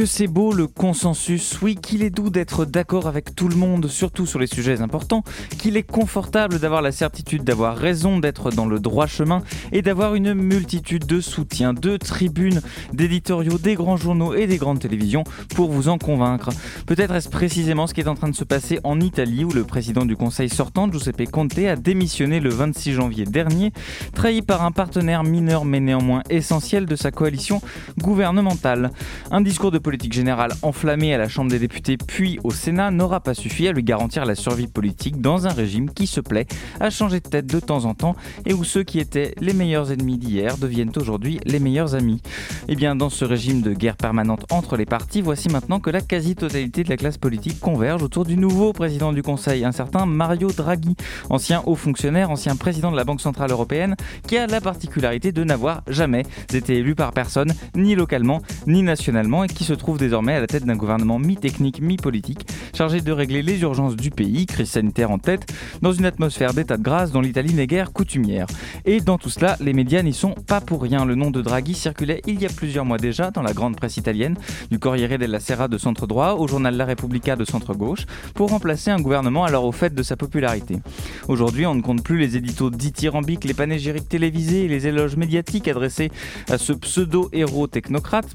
que c'est beau le consensus, oui, qu'il est doux d'être d'accord avec tout le monde, surtout sur les sujets importants, qu'il est confortable d'avoir la certitude d'avoir raison, d'être dans le droit chemin et d'avoir une multitude de soutiens, de tribunes, d'éditoriaux, des grands journaux et des grandes télévisions pour vous en convaincre. Peut-être est-ce précisément ce qui est en train de se passer en Italie où le président du conseil sortant, Giuseppe Conte, a démissionné le 26 janvier dernier, trahi par un partenaire mineur mais néanmoins essentiel de sa coalition gouvernementale. Un discours de générale enflammée à la Chambre des députés puis au Sénat n'aura pas suffi à lui garantir la survie politique dans un régime qui se plaît à changer de tête de temps en temps et où ceux qui étaient les meilleurs ennemis d'hier deviennent aujourd'hui les meilleurs amis. Et eh bien dans ce régime de guerre permanente entre les partis, voici maintenant que la quasi-totalité de la classe politique converge autour du nouveau président du Conseil, un certain Mario Draghi, ancien haut fonctionnaire, ancien président de la Banque Centrale Européenne, qui a la particularité de n'avoir jamais été élu par personne, ni localement, ni nationalement, et qui se trouve désormais à la tête d'un gouvernement mi-technique, mi-politique, chargé de régler les urgences du pays, crise sanitaire en tête, dans une atmosphère d'état de grâce dont l'Italie n'est guère coutumière. Et dans tout cela, les médias n'y sont pas pour rien. Le nom de Draghi circulait il y a plusieurs mois déjà dans la grande presse italienne, du Corriere della Sera de centre droit au journal La Repubblica de centre gauche, pour remplacer un gouvernement alors au fait de sa popularité. Aujourd'hui, on ne compte plus les éditos dithyrambiques, les panégyriques télévisés et les éloges médiatiques adressés à ce pseudo-héros technocrate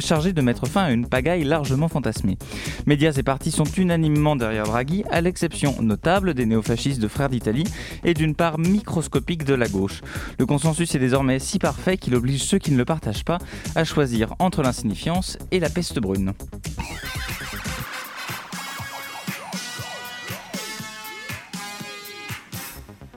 chargé de mettre fin à une pagaille largement fantasmée. Médias et partis sont unanimement derrière Draghi, à l'exception notable des néofascistes de Frères d'Italie et d'une part microscopique de la gauche. Le consensus est désormais si parfait qu'il oblige ceux qui ne le partagent pas à choisir entre l'insignifiance et la peste brune.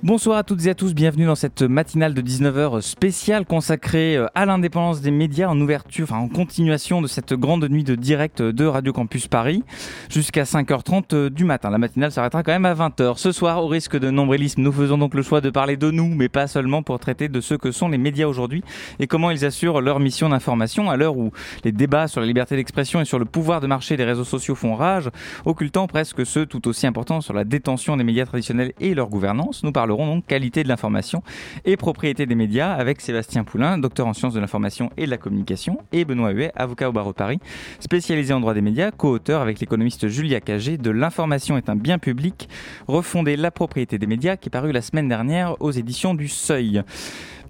Bonsoir à toutes et à tous, bienvenue dans cette matinale de 19h spéciale consacrée euh, à l'indépendance des médias en ouverture, en continuation de cette grande nuit de direct de Radio Campus Paris jusqu'à 5h30 euh, du matin. La matinale s'arrêtera quand même à 20h. Ce soir, au risque de nombrilisme, nous faisons donc le choix de parler de nous, mais pas seulement pour traiter de ce que sont les médias aujourd'hui et comment ils assurent leur mission d'information à l'heure où les débats sur la liberté d'expression et sur le pouvoir de marché des réseaux sociaux font rage, occultant presque ceux tout aussi importants sur la détention des médias traditionnels et leur gouvernance. Nous parlons donc qualité de l'information et propriété des médias avec Sébastien Poulain, docteur en sciences de l'information et de la communication, et Benoît Huet, avocat au barreau de Paris, spécialisé en droit des médias, co-auteur avec l'économiste Julia Cagé de L'information est un bien public, refonder la propriété des médias qui est paru la semaine dernière aux éditions du Seuil.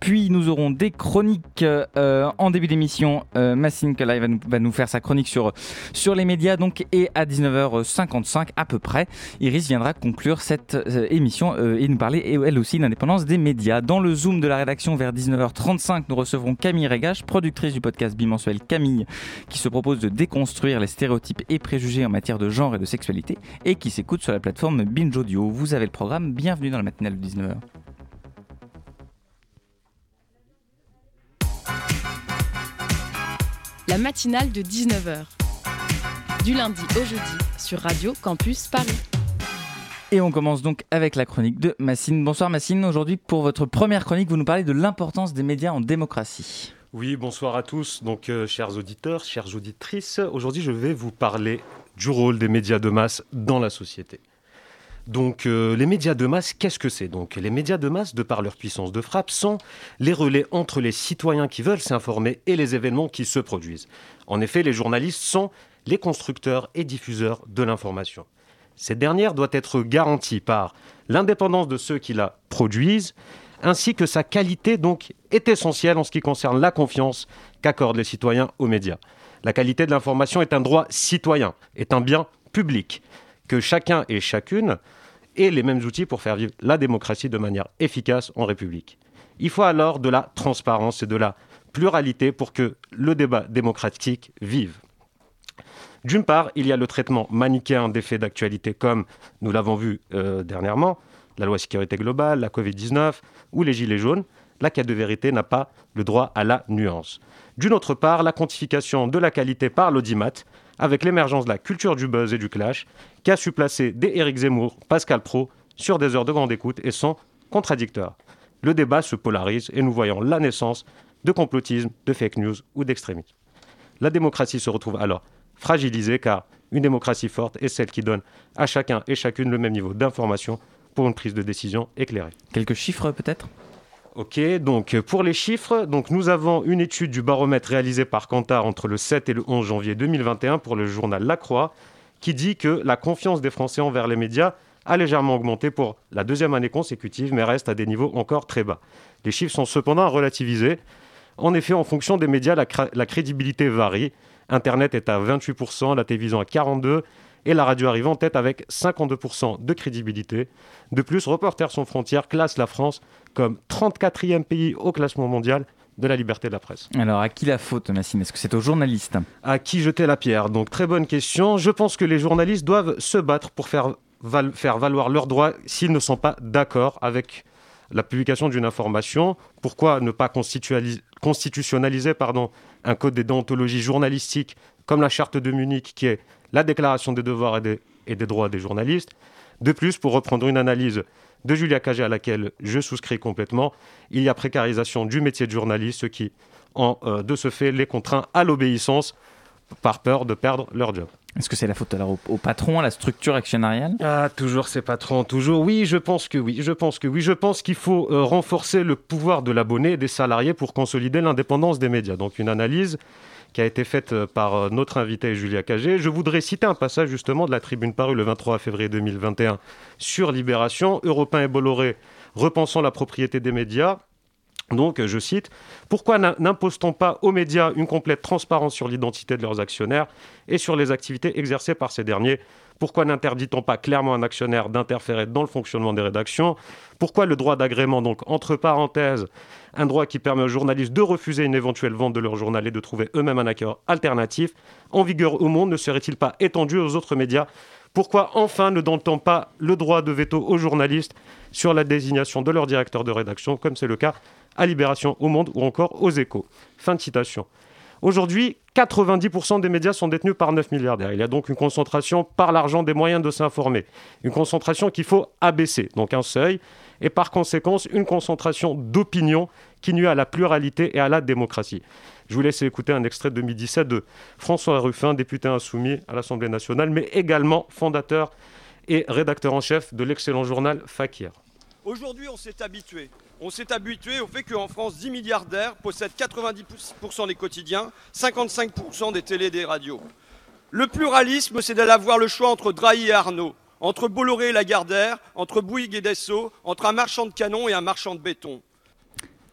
Puis nous aurons des chroniques euh, en début d'émission. Euh, Massine Kalai va nous, faire sa chronique sur, les médias. Donc, et à 19h55 à peu près, Iris viendra conclure cette euh, émission et nous parler elle aussi d'indépendance des médias. Dans le Zoom de la rédaction vers 19h35, nous recevrons Camille Régache, productrice du podcast bimensuel Camille, qui se propose de déconstruire les stéréotypes et préjugés en matière de genre et de sexualité et qui s'écoute sur la plateforme Binge Audio. Vous avez le programme. Bienvenue dans la matinale de 19h. La matinale de 19h. Du lundi au jeudi sur Radio Campus Paris. Et on commence donc avec la chronique de Massine. Bonsoir Massine, aujourd'hui pour votre première chronique, vous nous parlez de l'importance des médias en démocratie. Oui, bonsoir à tous, donc euh, chers auditeurs, chères auditrices. Aujourd'hui je vais vous parler du rôle des médias de masse dans la société. Donc euh, les médias de masse, qu'est-ce que c'est Donc les médias de masse, de par leur puissance de frappe, sont les relais entre les citoyens qui veulent s'informer et les événements qui se produisent. En effet, les journalistes sont les constructeurs et diffuseurs de l'information. Cette dernière doit être garantie par l'indépendance de ceux qui la produisent, ainsi que sa qualité donc est essentielle en ce qui concerne la confiance qu'accordent les citoyens aux médias. La qualité de l'information est un droit citoyen, est un bien public que chacun et chacune ait les mêmes outils pour faire vivre la démocratie de manière efficace en République. Il faut alors de la transparence et de la pluralité pour que le débat démocratique vive. D'une part, il y a le traitement manichéen des faits d'actualité comme nous l'avons vu euh, dernièrement, la loi sécurité globale, la Covid-19 ou les Gilets jaunes. La quête de vérité n'a pas le droit à la nuance. D'une autre part, la quantification de la qualité par l'audimat avec l'émergence de la culture du buzz et du clash, qui a su placer des Éric Zemmour, Pascal Pro sur des heures de grande écoute et sont contradictoires. le débat se polarise et nous voyons la naissance de complotisme, de fake news ou d'extrémisme. La démocratie se retrouve alors fragilisée car une démocratie forte est celle qui donne à chacun et chacune le même niveau d'information pour une prise de décision éclairée. Quelques chiffres peut-être? Ok, donc pour les chiffres, nous avons une étude du baromètre réalisée par Kantar entre le 7 et le 11 janvier 2021 pour le journal La Croix qui dit que la confiance des Français envers les médias a légèrement augmenté pour la deuxième année consécutive, mais reste à des niveaux encore très bas. Les chiffres sont cependant relativisés. En effet, en fonction des médias, la, la crédibilité varie. Internet est à 28%, la télévision à 42%, et la radio arrive en tête avec 52% de crédibilité. De plus, Reporters sans frontières classe la France comme 34e pays au classement mondial de la liberté de la presse. Alors, à qui la faute, Massine? Est-ce que c'est aux journalistes? À qui jeter la pierre? Donc, très bonne question. Je pense que les journalistes doivent se battre pour faire, faire valoir leurs droits s'ils ne sont pas d'accord avec la publication d'une information. Pourquoi ne pas constitutionnaliser pardon, un code des déontologies journalistiques comme la charte de Munich qui est la déclaration des devoirs et des, et des droits des journalistes De plus, pour reprendre une analyse de Julia Cagé à laquelle je souscris complètement, il y a précarisation du métier de journaliste, ce qui, en, euh, de ce fait, les contraint à l'obéissance par peur de perdre leur job. Est-ce que c'est la faute alors au, au, patron, à la structure actionnariale? Ah, toujours ces patrons, toujours. Oui, je pense que oui. Je pense que oui. Je pense qu'il faut euh, renforcer le pouvoir de l'abonné et des salariés pour consolider l'indépendance des médias. Donc une analyse qui a été faite euh, par euh, notre invité Julia Cagé. Je voudrais citer un passage justement de la tribune parue le 23 février 2021 sur Libération, Européen et Bolloré repensant la propriété des médias. Donc, je cite, Pourquoi n'impose-t-on pas aux médias une complète transparence sur l'identité de leurs actionnaires et sur les activités exercées par ces derniers? Pourquoi n'interdit-on pas clairement un actionnaire d'interférer dans le fonctionnement des rédactions? Pourquoi le droit d'agrément, donc entre parenthèses, un droit qui permet aux journalistes de refuser une éventuelle vente de leur journal et de trouver eux-mêmes un accord alternatif, en vigueur au monde, ne serait-il pas étendu aux autres médias? Pourquoi enfin ne donne-t-on pas le droit de veto aux journalistes sur la désignation de leur directeur de rédaction, comme c'est le cas à Libération, au Monde ou encore aux Échos? Fin de citation. Aujourd'hui, 90% des médias sont détenus par 9 milliardaires. Il y a donc une concentration par l'argent des moyens de s'informer. Une concentration qu'il faut abaisser, donc un seuil et par conséquent une concentration d'opinion qui nuit à la pluralité et à la démocratie. Je vous laisse écouter un extrait de 2017 de François Ruffin, député insoumis à l'Assemblée nationale, mais également fondateur et rédacteur en chef de l'excellent journal Fakir. Aujourd'hui, on s'est habitué. On s'est habitué au fait qu'en France, 10 milliardaires possèdent 90% des quotidiens, 55% des télés et des radios. Le pluralisme, c'est d'aller avoir le choix entre Drahi et Arnaud entre Bolloré et Lagardère, entre Bouygues et Dessau, entre un marchand de canons et un marchand de béton.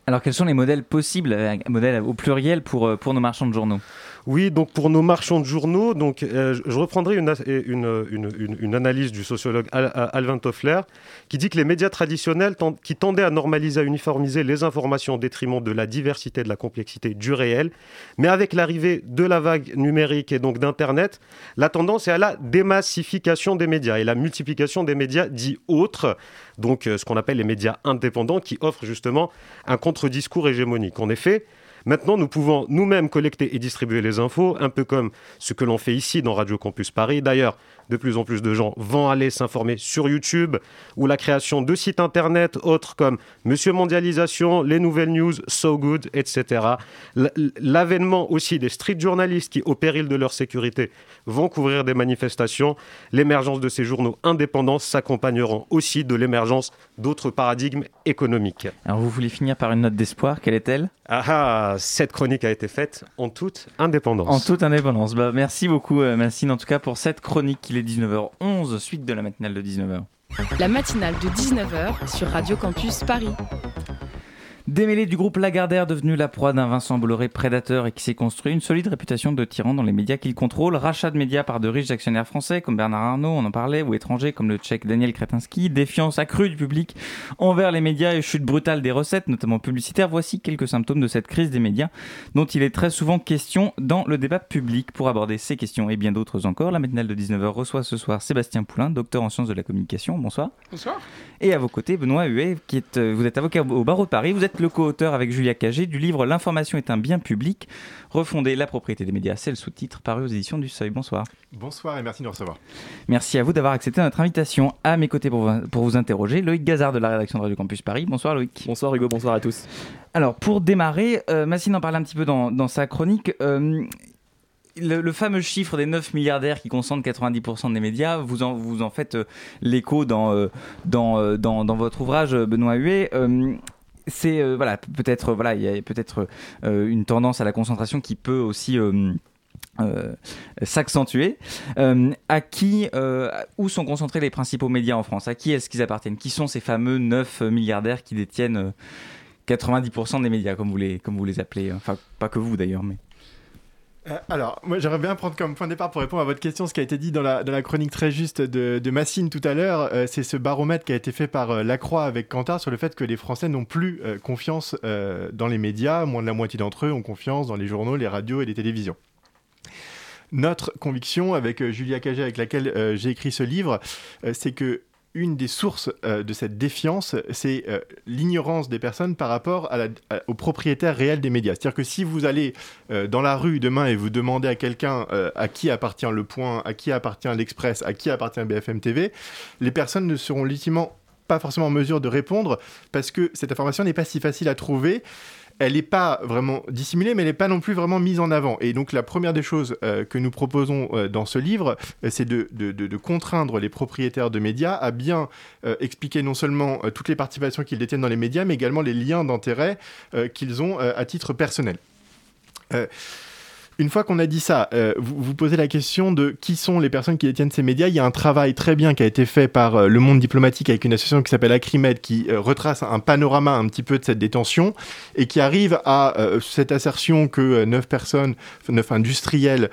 Alors quels sont les modèles possibles, euh, modèles au pluriel euh, pour nos marchands de journaux? Oui, donc pour nos marchands de journaux, donc, euh, je reprendrai une, une, une, analyse du sociologue Alvin Toffler qui dit que les médias traditionnels qui tendaient à normaliser, à uniformiser les informations au détriment de la diversité, de la complexité du réel, mais avec l'arrivée de la vague numérique et donc d'Internet, la tendance est à la démassification des médias et la multiplication des médias dits autres, donc euh, ce qu'on appelle les médias indépendants qui offrent justement un contre-discours hégémonique. En effet, Maintenant, nous pouvons nous-mêmes collecter et distribuer les infos, un peu comme ce que l'on fait ici dans Radio Campus Paris. D'ailleurs, de plus en plus de gens vont aller s'informer sur YouTube ou la création de sites internet autres comme Monsieur Mondialisation, les nouvelles news, So Good, etc. L'avènement aussi des street journalistes qui, au péril de leur sécurité, vont couvrir des manifestations. L'émergence de ces journaux indépendants s'accompagneront aussi de l'émergence d'autres paradigmes économiques. Alors vous voulez finir par une note d'espoir, quelle est-elle? Ah, ah, cette chronique a été faite en toute indépendance. En toute indépendance. Bah, merci beaucoup, euh, Massine, en tout cas, pour cette chronique. Il est 19h11, suite de la matinale de 19h. La matinale de 19h sur Radio Campus Paris. Démêlé du groupe Lagardère, devenu la proie d'un Vincent Bolloré prédateur et qui s'est construit une solide réputation de tyran dans les médias qu'il contrôle, rachat de médias par de riches actionnaires français comme Bernard Arnault, on en parlait, ou étrangers comme le tchèque Daniel Kretinsky, défiance accrue du public envers les médias et chute brutale des recettes, notamment publicitaires. Voici quelques symptômes de cette crise des médias dont il est très souvent question dans le débat public. Pour aborder ces questions et bien d'autres encore, la matinale de 19h reçoit ce soir Sébastien Poulain, docteur en sciences de la communication. Bonsoir. Bonsoir. Et à vos côtés, Benoît Huet, qui est, euh, vous êtes avocat au barreau de Paris. Vous êtes êtes le co-auteur avec Julia Cagé du livre L'information est un bien public, refonder la propriété des médias. C'est le sous-titre paru aux éditions du Seuil. Bonsoir. Bonsoir et merci de nous recevoir. Merci à vous d'avoir accepté notre invitation. À mes côtés pour vous, pour vous interroger, Loïc Gazard de la rédaction de Radio Campus Paris. Bonsoir Loïc. Bonsoir Hugo, bonsoir à tous. Alors pour démarrer, euh, Massine en parle un petit peu dans, dans sa chronique. Euh, le, fameux chiffre des 9 milliardaires qui concentrent 90% des médias, vous en, vous en faites euh, l'écho dans, euh, dans, dans, dans, votre ouvrage, Benoît Huet c'est voilà peut-être voilà il y a peut-être une tendance à la concentration qui peut aussi s'accentuer. à qui, où sont concentrés les principaux médias en France? À qui est-ce qu'ils appartiennent? Qui sont ces fameux 9 milliardaires qui détiennent 90% des médias, comme vous les, comme vous les appelez? Enfin, pas que vous d'ailleurs, mais. Euh, alors, moi j'aimerais bien prendre comme point de départ pour répondre à votre question ce qui a été dit dans la, chronique très juste de, Massine tout à l'heure. Euh, c'est ce baromètre qui a été fait par euh, Lacroix avec Kantar sur le fait que les Français n'ont plus confiance dans les médias. Moins de la moitié d'entre eux ont confiance dans les journaux, les radios et les télévisions. Notre conviction avec Julia Cagé, avec laquelle j'ai écrit ce livre, c'est que une des sources euh, de cette défiance, c'est euh, l'ignorance des personnes par rapport à aux propriétaires réels des médias. C'est-à-dire que si vous allez euh, dans la rue demain et vous demandez à quelqu'un à qui appartient Le Point, à qui appartient l'Express, à qui appartient BFM TV, les personnes ne seront légitimement pas forcément en mesure de répondre parce que cette information n'est pas si facile à trouver elle n'est pas vraiment dissimulée, mais elle n'est pas non plus vraiment mise en avant. Et donc la première des choses euh, que nous proposons euh, dans ce livre, euh, c'est de, de, contraindre les propriétaires de médias à bien expliquer non seulement toutes les participations qu'ils détiennent dans les médias, mais également les liens d'intérêt qu'ils ont à titre personnel. Une fois qu'on a dit ça, euh, vous, vous, posez la question de qui sont les personnes qui détiennent ces médias. Il y a un travail très bien qui a été fait par euh, le monde diplomatique avec une association qui s'appelle Acrimed qui euh, retrace un panorama un petit peu de cette détention et qui arrive à cette assertion que neuf personnes, neuf industriels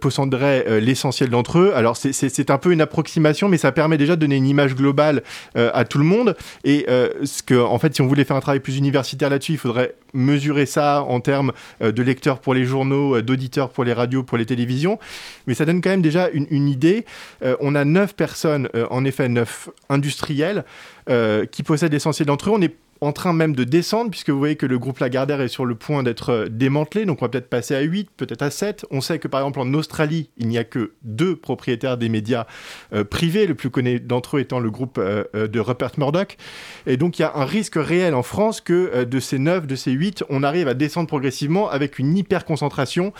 posséderaient l'essentiel d'entre eux. Alors c'est un peu une approximation, mais ça permet déjà de donner une image globale à tout le monde. Et ce que, en fait, si on voulait faire un travail plus universitaire là-dessus, il faudrait mesurer ça en termes de lecteurs pour les journaux, d'auditeurs pour les radios, pour les télévisions, mais ça donne quand même déjà une, idée. Euh, on a neuf personnes, euh, en effet neuf industriels, euh, qui possèdent l'essentiel d'entre eux. On est en train même de descendre, puisque vous voyez que le groupe Lagardère est sur le point d'être euh, démantelé, donc on va peut-être passer à 8, peut-être à 7. On sait que par exemple en Australie, il n'y a que deux propriétaires des médias euh, privés, le plus connu d'entre eux étant le groupe euh, de Rupert Murdoch. Et donc il y a un risque réel en France que de ces 9, de ces 8, on arrive à descendre progressivement avec une hyper concentration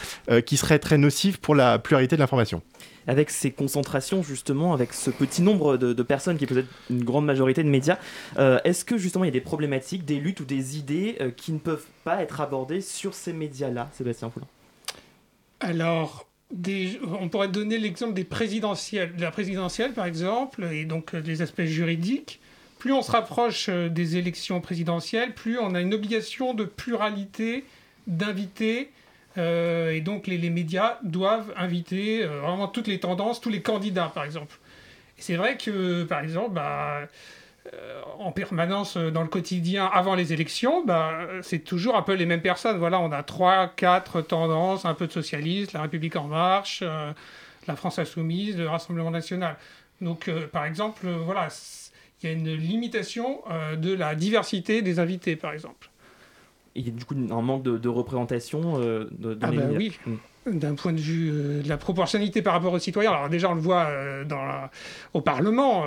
qui serait très nocive pour la pluralité de l'information avec ces concentrations, justement, avec ce petit nombre de, personnes qui possèdent une grande majorité de médias, euh, est-ce que justement il y a des problématiques, des luttes ou des idées euh, qui ne peuvent pas être abordées sur ces médias-là, Sébastien Poulain Alors, on pourrait donner l'exemple des présidentielles, de la présidentielle par exemple, et donc euh, des aspects juridiques. Plus on se rapproche des élections présidentielles, plus on a une obligation de pluralité d'invités euh, et donc les, médias doivent inviter euh, vraiment toutes les tendances, tous les candidats par exemple. Et c'est vrai que par exemple, bah, euh, en permanence dans le quotidien avant les élections, bah, c'est toujours un peu les mêmes personnes. Voilà, on a trois, quatre tendances, un peu de socialiste, la République en marche, la France insoumise, le Rassemblement national. Donc par exemple, voilà, il y a une limitation de la diversité des invités par exemple il y a du coup un manque de, représentation euh, de, ah bah oui. Mm. D'un point de vue euh, de la proportionnalité par rapport aux citoyens, alors déjà on le voit euh, dans au Parlement,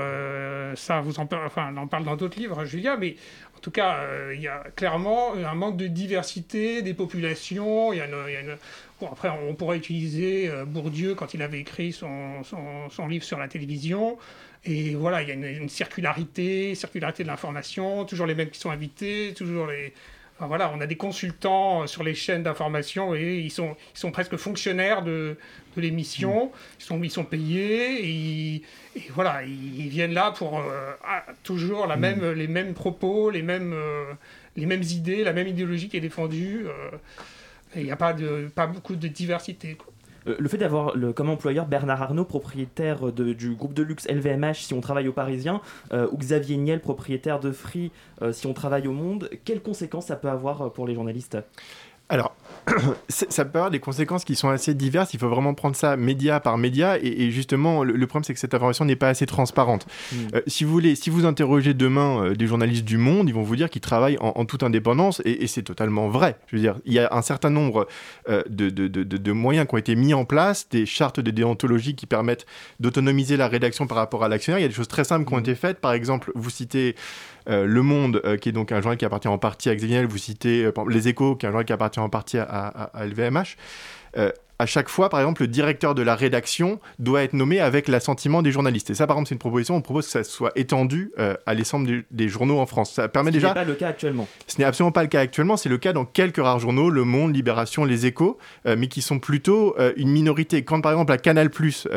ça vous en, enfin, on en parle dans d'autres livres, Julia, mais en tout cas il y a clairement un manque de diversité des populations. Il y a Bon, après on pourrait utiliser Bourdieu quand il avait écrit son, son, son livre sur la télévision. Et voilà, il y a une, une circularité, circularité de l'information, toujours les mêmes qui sont invités, toujours les, voilà, on a des consultants euh, sur les chaînes d'information et ils sont, ils sont presque fonctionnaires de, de l'émission. Ils, sont, ils sont payés et, voilà, ils, viennent là pour euh, toujours la mm. même, les mêmes propos, les mêmes, euh, les mêmes idées, la même idéologie qui est défendue. et il n'y a pas, de, pas beaucoup de diversité. Euh, le fait d'avoir comme employeur Bernard Arnault, propriétaire du groupe de luxe LVMH si on travaille au Parisien, euh, ou Xavier Niel, propriétaire de Free euh, si on travaille au Monde, quelles conséquences ça peut avoir pour les journalistes? Alors, ça peut avoir des conséquences qui sont assez diverses. Il faut vraiment prendre ça média par média. Et, justement, le, problème, c'est que cette information n'est pas assez transparente. Mm. Euh, si vous voulez, si vous interrogez demain euh, des journalistes du Monde, ils vont vous dire qu'ils travaillent en, toute indépendance. Et, c'est totalement vrai. Je veux dire, il y a un certain nombre euh, de, de, de, de, moyens qui ont été mis en place, des chartes de déontologie qui permettent d'autonomiser la rédaction par rapport à l'actionnaire. Il y a des choses très simples qui ont mm. été faites. Par exemple, vous citez euh, le Monde, euh, qui est donc un journal qui appartient en partie à Xavier vous citez euh, Les Échos, qui est un journal qui appartient en partie à, à LVMH à chaque fois, par exemple, le directeur de la rédaction doit être nommé avec l'assentiment des journalistes. Et ça, par exemple, c'est une proposition. On propose que ça soit étendu euh, à l'ensemble des, journaux en France. Ça permet déjà. Ce n'est pas le cas actuellement. Ce n'est absolument pas le cas actuellement. C'est le cas dans quelques rares journaux, Le Monde, Libération, Les Échos, euh, mais qui sont plutôt euh, une minorité. Quand, par exemple, à Canal+,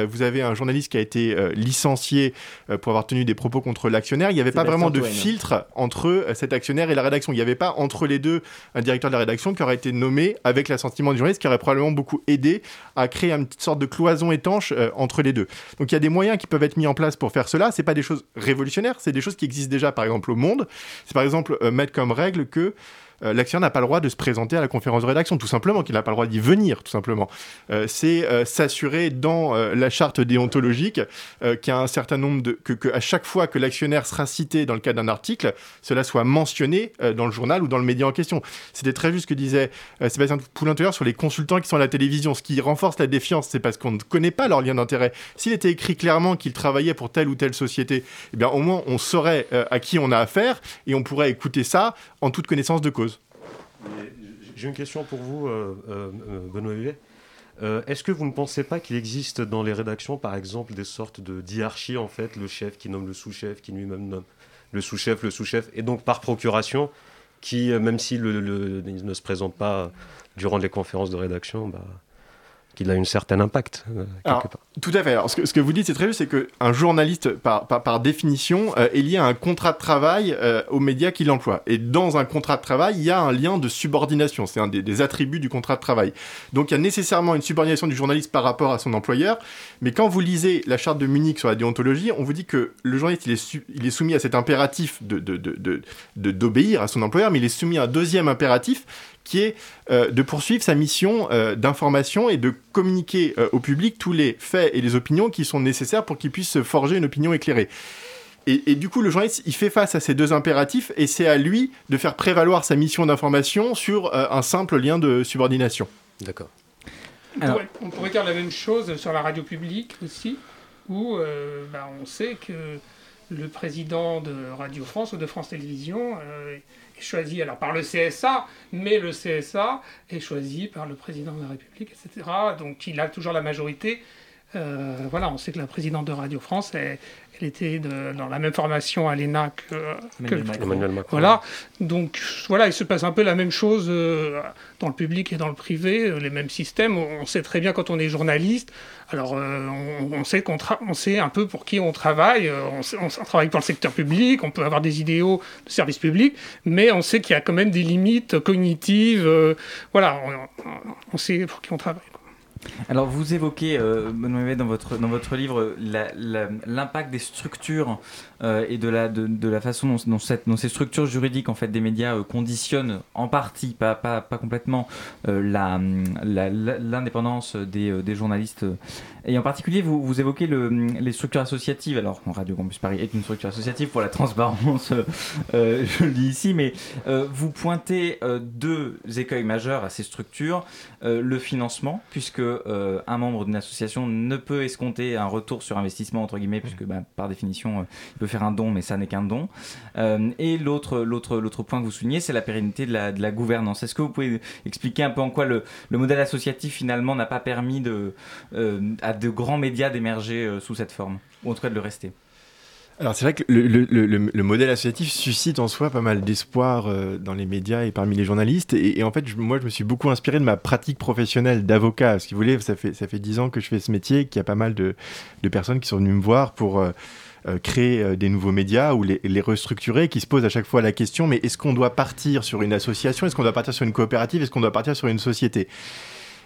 vous avez un journaliste qui a été licencié pour avoir tenu des propos contre l'actionnaire, il n'y avait pas vraiment de filtre entre cet actionnaire et la rédaction. Il n'y avait pas entre les deux un directeur de la rédaction qui aurait été nommé avec l'assentiment du journaliste, qui aurait probablement beaucoup aidé à créer une sorte de cloison étanche euh, entre les deux. Donc il y a des moyens qui peuvent être mis en place pour faire cela. C'est pas des choses révolutionnaires, c'est des choses qui existent déjà, par exemple au monde. C'est par exemple euh, mettre comme règle que euh, l'actionnaire n'a pas le droit de se présenter à la conférence de rédaction, tout simplement, qu'il n'a pas le droit d'y venir, tout simplement. Euh, c'est euh, s'assurer dans la charte déontologique qu'il y un certain nombre de. Que, à chaque fois que l'actionnaire sera cité dans le cadre d'un article, cela soit mentionné dans le journal ou dans le média en question. C'était très juste ce que disait Sébastien poulin sur les consultants qui sont à la télévision. Ce qui renforce la défiance, c'est parce qu'on ne connaît pas leur lien d'intérêt. S'il était écrit clairement qu'ils travaillaient pour telle ou telle société, eh bien, au moins, on saurait à qui on a affaire et on pourrait écouter ça en toute connaissance de cause. J'ai une question pour vous, euh, euh, euh, Benoît Huet. Est-ce que vous ne pensez pas qu'il existe dans les rédactions, par exemple, des sortes de en fait, le chef qui nomme le sous-chef, qui lui-même nomme le sous-chef, le sous-chef, et donc par procuration, qui, même s'il ne se présente pas durant les conférences de rédaction, bah, qu'il a une certaine impact. Euh, tout à fait. Alors, ce, que, vous dites, c'est très juste, c'est qu'un journaliste, par, par, définition, euh, est lié à un contrat de travail euh, aux médias qu'il emploie. Et dans un contrat de travail, il y a un lien de subordination. C'est un des, attributs du contrat de travail. Donc, il y a nécessairement une subordination du journaliste par rapport à son employeur. Mais quand vous lisez la charte de Munich sur la déontologie, on vous dit que le journaliste, il est, il est soumis à cet impératif d'obéir de, de, de, à son employeur, mais il est soumis à un deuxième impératif qui est euh, de poursuivre sa mission euh, d'information et de communiquer euh, au public tous les faits et les opinions qui sont nécessaires pour qu'il puisse se forger une opinion éclairée. Et, du coup, le journaliste, il fait face à ces deux impératifs et c'est à lui de faire prévaloir sa mission d'information sur un simple lien de subordination. D'accord. On, pourrait dire la même chose sur la radio publique aussi, où bah, on sait que le président de Radio France ou de France Télévisions choisi alors par le CSA, mais le CSA est choisi par le président de la République, etc. Donc il a toujours la majorité. Euh, voilà, on sait que la présidente de Radio France, elle, était dans la même formation à l'ENA que, Emmanuel Macron. Voilà, donc voilà, il se passe un peu la même chose euh, dans le public et dans le privé, euh, les mêmes systèmes. On sait très bien quand on est journaliste, alors, euh, on, sait qu'on on sait un peu pour qui on travaille. Euh, on, travaille dans le secteur public, on peut avoir des idéaux de service public, mais on sait qu'il y a quand même des limites cognitives. Euh, voilà, on, sait pour qui on travaille. Alors vous évoquez, euh, dans votre, dans votre livre, l'impact des structures euh, et de la, de, la façon dont, dont, cette, ces structures juridiques en fait, des médias euh, conditionnent en partie, pas, pas, pas complètement, l'indépendance des, des, journalistes. Et en particulier, vous, vous évoquez le, les structures associatives. Alors, Radio Campus Paris est une structure associative pour la transparence, je le dis ici, mais vous pointez deux écueils majeurs à ces structures. le financement, puisque euh, un membre d'une association ne peut escompter un retour sur investissement entre guillemets, puisque bah, par définition, euh, il peut faire un don, mais ça n'est qu'un don. Euh, et l'autre, l'autre, l'autre point que vous soulignez, c'est la pérennité de la, de la gouvernance. Est-ce que vous pouvez expliquer un peu en quoi le, le modèle associatif finalement n'a pas permis de, à de grands médias d'émerger sous cette forme, ou en tout cas de le rester? Alors c'est vrai que le, modèle associatif suscite en soi pas mal d'espoir euh, dans les médias et parmi les journalistes. Et, en fait, moi, je me suis beaucoup inspiré de ma pratique professionnelle d'avocat. Si vous voulez, ça fait ça fait dix ans que je fais ce métier, qu'il y a pas mal de, personnes qui sont venues me voir pour euh, euh, créer des nouveaux médias ou les, les, restructurer, qui se posent à chaque fois la question mais est-ce qu'on doit partir sur une association, est-ce qu'on doit partir sur une coopérative, est-ce qu'on doit partir sur une société?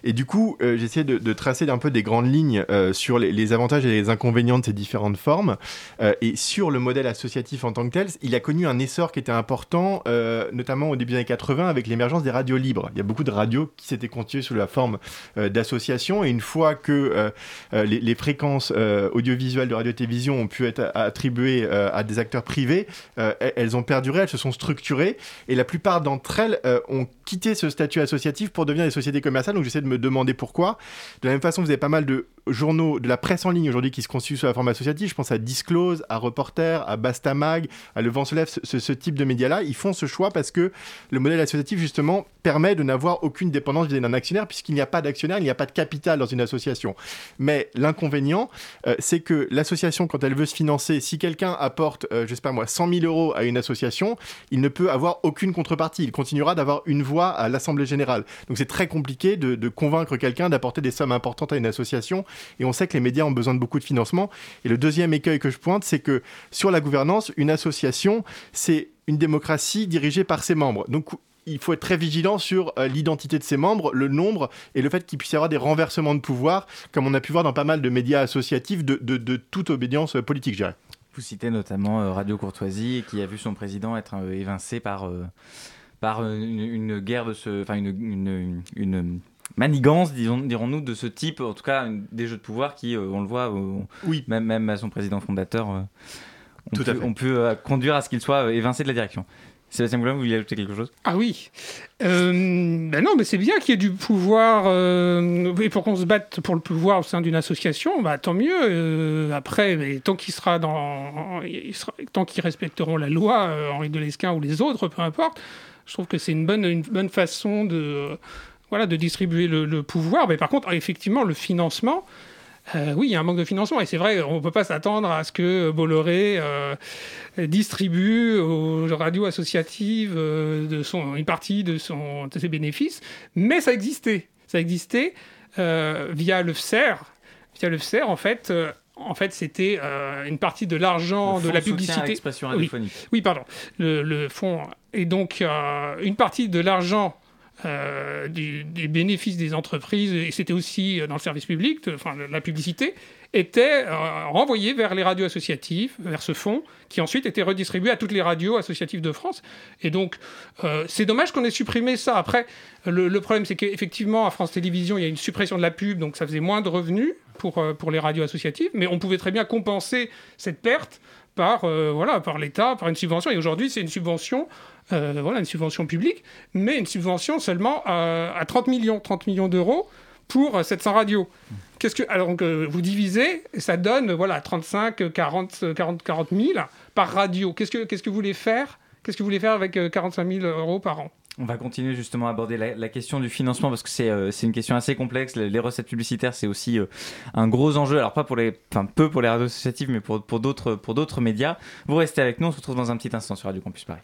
Et du coup, euh, essayé de, tracer un peu des grandes lignes euh, sur les, avantages et les inconvénients de ces différentes formes. Euh, et sur le modèle associatif en tant que tel, il a connu un essor qui était important, notamment au début des années 80 avec l'émergence des radios libres. Il y a beaucoup de radios qui s'étaient constituées sous la forme d'associations. Et une fois que les, les, fréquences audiovisuelles de radio-télévision ont pu être attribuées à des acteurs privés, elles ont perduré, elles se sont structurées. Et la plupart d'entre elles ont quitté ce statut associatif pour devenir des sociétés commerciales. Donc j'essaie de me demander pourquoi. De la même façon, vous avez pas mal de journaux, de la presse en ligne aujourd'hui qui se constituent sous la forme associative. Je pense à Disclose, à Reporter, à Bastamag, à Le Vent se lève, ce, type de médias-là. Ils font ce choix parce que le modèle associatif, justement, permet de n'avoir aucune dépendance d'un actionnaire puisqu'il n'y a pas d'actionnaire, il n'y a pas de capital dans une association. Mais l'inconvénient, euh, c'est que l'association, quand elle veut se financer, si quelqu'un apporte, euh, moi, 100 000 euros à une association, il ne peut avoir aucune contrepartie. Il continuera d'avoir une voix à l'Assemblée générale. Donc c'est très compliqué de convaincre quelqu'un d'apporter des sommes importantes à une association et on sait que les médias ont besoin de beaucoup de financement. Et le deuxième écueil que je pointe, c'est que sur la gouvernance, une association, c'est une démocratie dirigée par ses membres. Donc il faut être très vigilant sur euh, l'identité de ses membres, le nombre et le fait qu'il puisse y avoir des renversements de pouvoir, comme on a pu voir dans pas mal de médias associatifs de, toute obédience euh, politique, je dirais. Vous citez notamment euh, Radio Courtoisie, qui a vu son président être évincé par, par une, guerre de ce, enfin une manigance, dirons-nous, de ce type, en tout cas des jeux de pouvoir qui, euh, on le voit, euh, oui. même, même à son président fondateur, euh, on tout peut, on peut conduire à ce qu'il soit évincé de la direction. Sébastien Moulin, vous vouliez ajouter quelque chose? Ah oui. ben non, mais c'est bien qu'il y ait du pouvoir. et pour qu'on se batte pour le pouvoir au sein d'une association, bah, tant mieux. après, mais tant qu'il sera dans. tant qu'ils respecteront la loi, Henri de Lesquin ou les autres, peu importe, je trouve que c'est une bonne, une bonne façon de voilà, de distribuer le, pouvoir. Mais par contre, effectivement, le financement, euh, oui, il y a un manque de financement. Et c'est vrai, on ne peut pas s'attendre à ce que Bolloré euh, distribue aux radios associatives euh, de son, une partie de, son, ses bénéfices. Mais ça existait. Ça existait via le FCER. Via le FCER, en fait en fait, c'était une partie de l'argent de la publicité. Oui, oui, pardon. Le, le fonds. Et donc, une partie de l'argent euh, des, bénéfices des entreprises, et c'était aussi dans le service public, enfin la publicité, était euh, renvoyé vers les radios associatives, vers ce fonds, qui ensuite était redistribué à toutes les radios associatives de France. Et donc, euh, c'est dommage qu'on ait supprimé ça. Après, le, le problème, c'est qu'effectivement, à France Télévisions, il y a une suppression de la pub, donc ça faisait moins de revenus pour, pour les radios associatives, mais on pouvait très bien compenser cette perte par, voilà, par l'État, par une subvention. Et aujourd'hui, c'est une subvention euh, voilà, une subvention publique, mais une subvention seulement à, 30 millions, 30 millions d'euros pour 700 radios. Qu'est-ce que, alors vous divisez, ça donne voilà, 35, 40, 40, 40 000 par radio. Qu'est-ce que, qu'est-ce que vous voulez faire? Qu'est-ce que vous voulez faire avec 45 euh, 000 euros par an? On va continuer justement à aborder la, question du financement parce que c'est euh, une question assez complexe. Les, recettes publicitaires, c'est aussi un gros enjeu. Alors pas pour les, enfin peu pour les radios associatives, mais pour, pour d'autres médias. Vous restez avec nous. On se retrouve dans un petit instant sur Radio Campus Paris.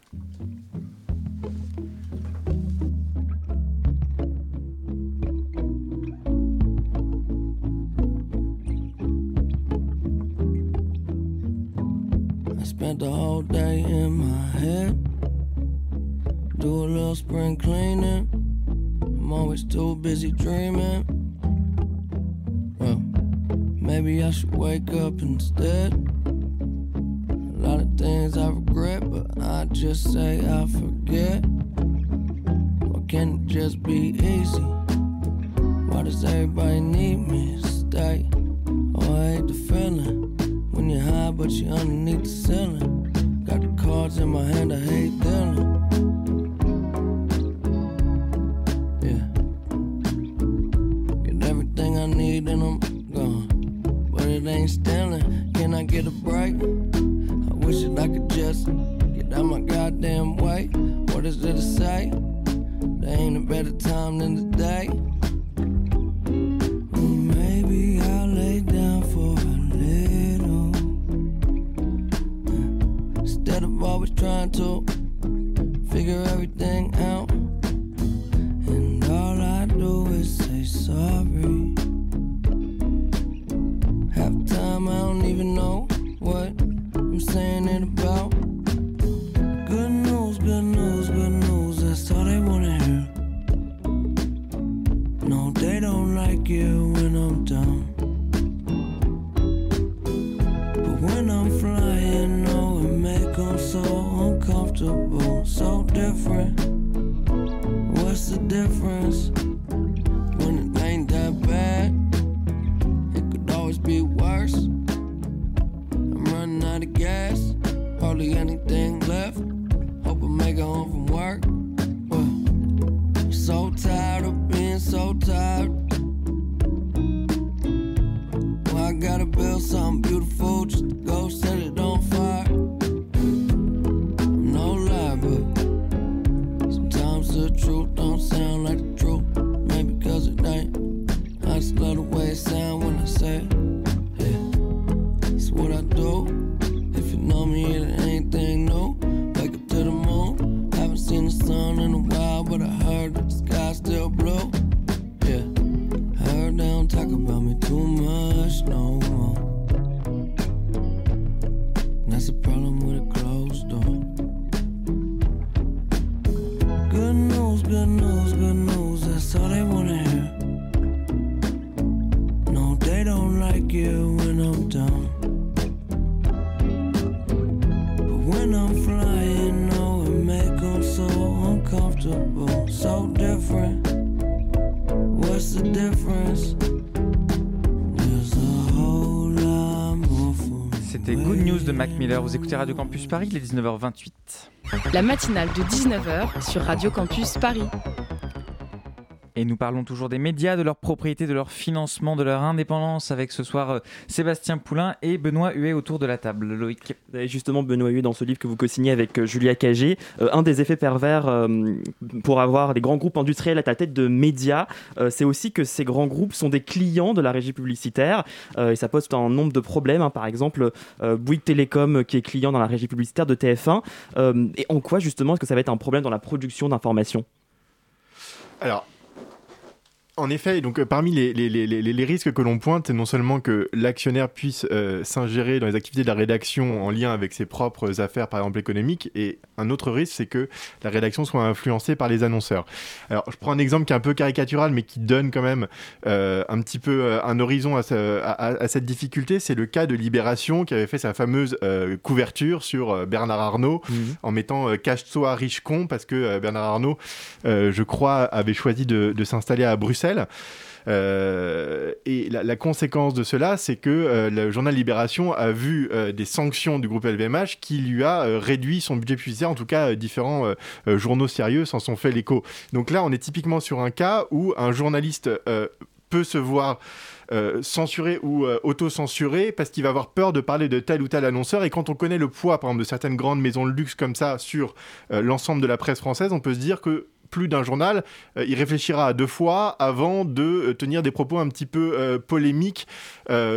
Do a little spring cleaning. I'm always too busy dreaming. Well, maybe I should wake up instead. A lot of things I regret, but I just say I forget. Why can't it just be easy? Why does everybody need me to stay? Oh, I hate the feeling. When you're high, but you're underneath the ceiling. Got the cards in my hand, I hate dealing. Get a break? Vous écoutez Radio Campus Paris, il est 19h28. La matinale de 19h sur Radio Campus Paris. Et nous parlons toujours des médias, de leur propriété, de leur financement, de leur indépendance avec ce soir euh, Sébastien Poulain et Benoît Huet autour de la table. Loïc. Et justement, Benoît Huet, dans ce livre que vous co-signez avec euh, Julia Cagé, euh, un des effets pervers euh, pour avoir des grands groupes industriels à la tête de médias, euh, c'est aussi que ces grands groupes sont des clients de la régie publicitaire euh, et ça pose un nombre de problèmes. hein. Par exemple, euh, Bouygues Télécom euh, qui est client dans la régie publicitaire de TF1. Euh, et en quoi, justement, est-ce que ça va être un problème dans la production d'informations? Alors, en effet, donc euh, parmi les, les- les- les- les risques que l'on pointe, c'est non seulement que l'actionnaire puisse euh, s'ingérer dans les activités de la rédaction en lien avec ses propres affaires, par exemple économiques, et un autre risque, c'est que la rédaction soit influencée par les annonceurs. Alors, je prends un exemple qui est un peu caricatural, mais qui donne quand même euh, un petit peu un horizon à, ce- à- à- à cette difficulté. C'est le cas de Libération, qui avait fait sa fameuse couverture sur Bernard Arnault, en mettant Cache-toi riche con, parce que Bernard Arnault, je crois, avait choisi de, de s'installer à Bruxelles. Euh, et la, conséquence de cela, c'est que euh, le journal Libération a vu euh, des sanctions du groupe LVMH qui lui a réduit son budget publicitaire. En tout cas, différents journaux sérieux s'en sont fait l'écho. Donc là, on est typiquement sur un cas où un journaliste peut se voir censuré ou euh, auto-censuré parce qu'il va avoir peur de parler de tel ou tel annonceur. Et quand on connaît le poids, par exemple, de certaines grandes maisons de luxe comme ça sur l'ensemble de la presse française, on peut se dire que plus d'un journal, euh, il réfléchira à deux fois avant de euh, tenir des propos un petit peu euh, polémiques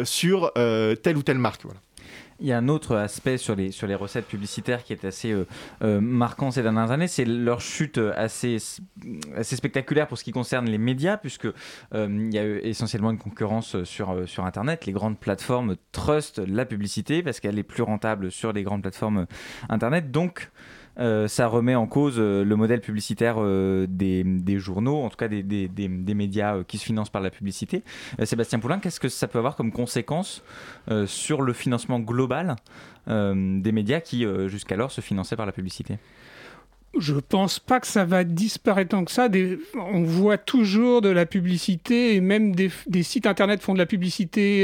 sur telle ou telle marque. Il y a un autre aspect sur les, sur les recettes publicitaires qui est assez marquant ces dernières années, c'est leur chute assez, assez spectaculaire pour ce qui concerne les médias, puisque il y a essentiellement une concurrence sur, sur Internet. Les grandes plateformes trustent la publicité parce qu'elle est plus rentable sur les grandes plateformes Internet. Donc, euh, ça remet en cause euh, le modèle publicitaire euh, des, journaux, en tout cas des, médias qui se financent par la publicité. Sébastien Poulain, qu'est-ce que ça peut avoir comme conséquence sur le financement global des médias qui jusqu'alors se finançaient par la publicité? Je pense pas que ça va disparaître tant que ça. On voit toujours de la publicité et même des, sites internet font de la publicité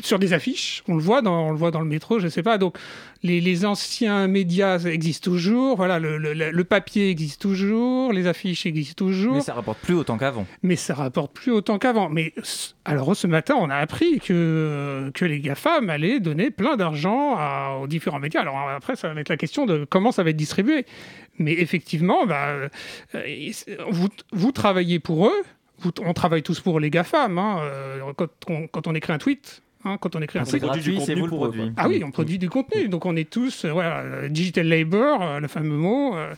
sur des affiches. On le voit dans, le métro, je sais pas. Donc les, les anciens médias existent toujours. Voilà, le, le- le papier existe toujours, les affiches existent toujours. Mais ça rapporte plus autant qu'avant. mais ça rapporte plus autant qu'avant. Mais alors ce matin, on a appris que, que les GAFAM allaient donner plein d'argent aux différents médias. Alors après, ça va être la question de comment ça va être distribué. Mais effectivement, bah, euh, vous, vous travaillez pour eux. On travaille tous pour les GAFAM. hein. Euh, quand, on, quand on écrit un tweet, hein, quand on écrit un tweet, produit du contenu vous eux, ah oui, on produit du contenu. Donc on est tous, euh, voilà, euh, digital labor, euh, le fameux mot. euh,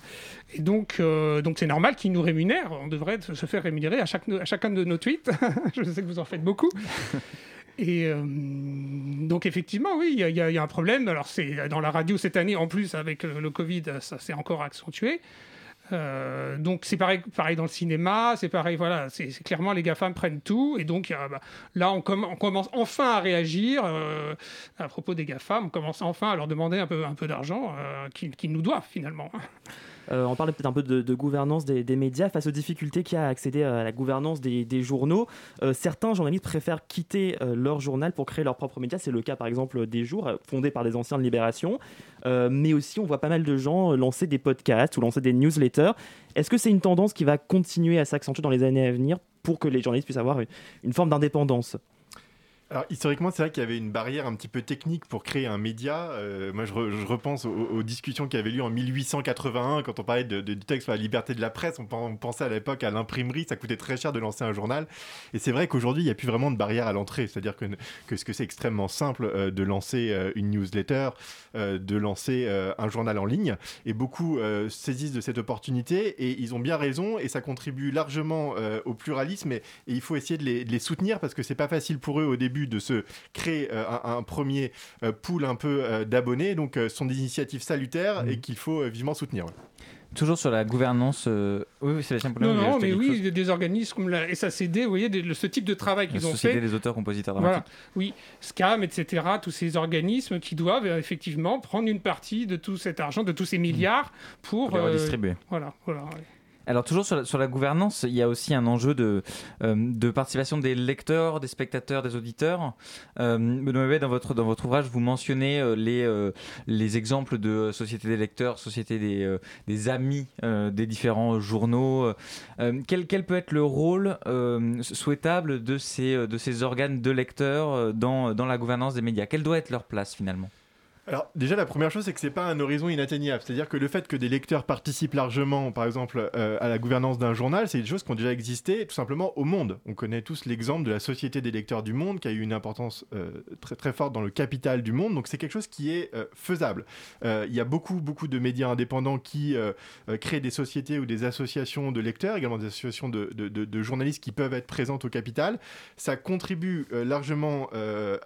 et donc, donc c'est normal qu'ils nous rémunèrent. On devrait se faire rémunérer à, chaque, à chacun de nos tweets. Je sais que vous en faites beaucoup. Et euh, donc effectivement, oui, il y, a- y un problème. Alors c'est dans la radio cette année, en plus avec le Covid, ça s'est encore accentué. Euh, donc c'est pareil, dans le cinéma, c'est pareil, voilà, c'est clairement les GAFAM prennent tout, et donc euh, bah, là on, comm- on commence enfin à réagir euh, à propos des GAFAM, on commence enfin à leur demander un peu, d'argent qu'ils nous doivent finalement. Euh, on parlait peut-être un peu de, gouvernance des, médias face aux difficultés qu'il y a à accéder à la gouvernance des, journaux. Euh, certains journalistes préfèrent quitter euh, leur journal pour créer leur propre média. C'est le cas par exemple des Jours, euh, fondé par des anciens de Libération. Euh, mais aussi, on voit pas mal de gens euh, lancer des podcasts ou lancer des newsletters. Est-ce que c'est une tendance qui va continuer à s'accentuer dans les années à venir pour que les journalistes puissent avoir une forme d'indépendance? Alors historiquement, c'est vrai qu'il y avait une barrière un petit peu technique pour créer un média. Euh, moi, je, re- je repense aux, aux discussions qui avaient lieu en 1881 quand on parlait de, du texte sur la liberté de la presse. On, pen- on pensait à l'époque à l'imprimerie, ça coûtait très cher de lancer un journal. Et c'est vrai qu'aujourd'hui, il n'y a plus vraiment de barrière à l'entrée. C'est-à-dire que, que que c'est extrêmement simple euh, de lancer euh, une newsletter, de lancer un journal en ligne. Et beaucoup saisissent de cette opportunité et ils ont bien raison et ça contribue largement au pluralisme et, et il faut essayer de les, de les soutenir parce que c'est pas facile pour eux au début de se créer euh, un, un premier euh, pool un peu euh, d'abonnés. Donc euh, ce sont des initiatives salutaires et qu'il faut euh, vivement soutenir. ouais. Toujours sur la gouvernance. euh, Oui, oui, Sébastien Poulain. Non, non, mais oui, chose des, organismes comme la SACD, vous voyez, des- le- ce type de travail La qu'ils ont Société fait. des auteurs, compositeurs Voilà, dramatiques. oui, SCAM, etc., tous ces organismes qui doivent euh, effectivement prendre une partie de tout cet argent, de tous ces milliards pour. Pour les euh, redistribuer. voilà, voilà. ouais. Alors toujours sur la, gouvernance, il y a aussi un enjeu de, euh, de participation des lecteurs, des spectateurs, des auditeurs. Euh, Benoît Hubet, dans votre, dans votre ouvrage, vous mentionnez euh, les, les exemples de société des lecteurs, société des, des amis des différents journaux. Quel, peut être le rôle souhaitable de ces, de ces organes de lecteurs dans, dans la gouvernance des médias? Quelle doit être leur place finalement? Alors déjà la première chose c'est que c'est pas un horizon inatteignable, c'est-à-dire que le fait que des lecteurs participent largement par exemple euh, à la gouvernance d'un journal, c'est des choses qui ont déjà existé tout simplement au monde. On connaît tous l'exemple de la Société des lecteurs du monde qui a eu une importance euh, très très forte dans le capital du monde, donc c'est quelque chose qui est euh, faisable. Il y a beaucoup beaucoup de médias indépendants qui créent des sociétés ou des associations de lecteurs, également des associations de, de- de- journalistes qui peuvent être présentes au capital. Ça contribue largement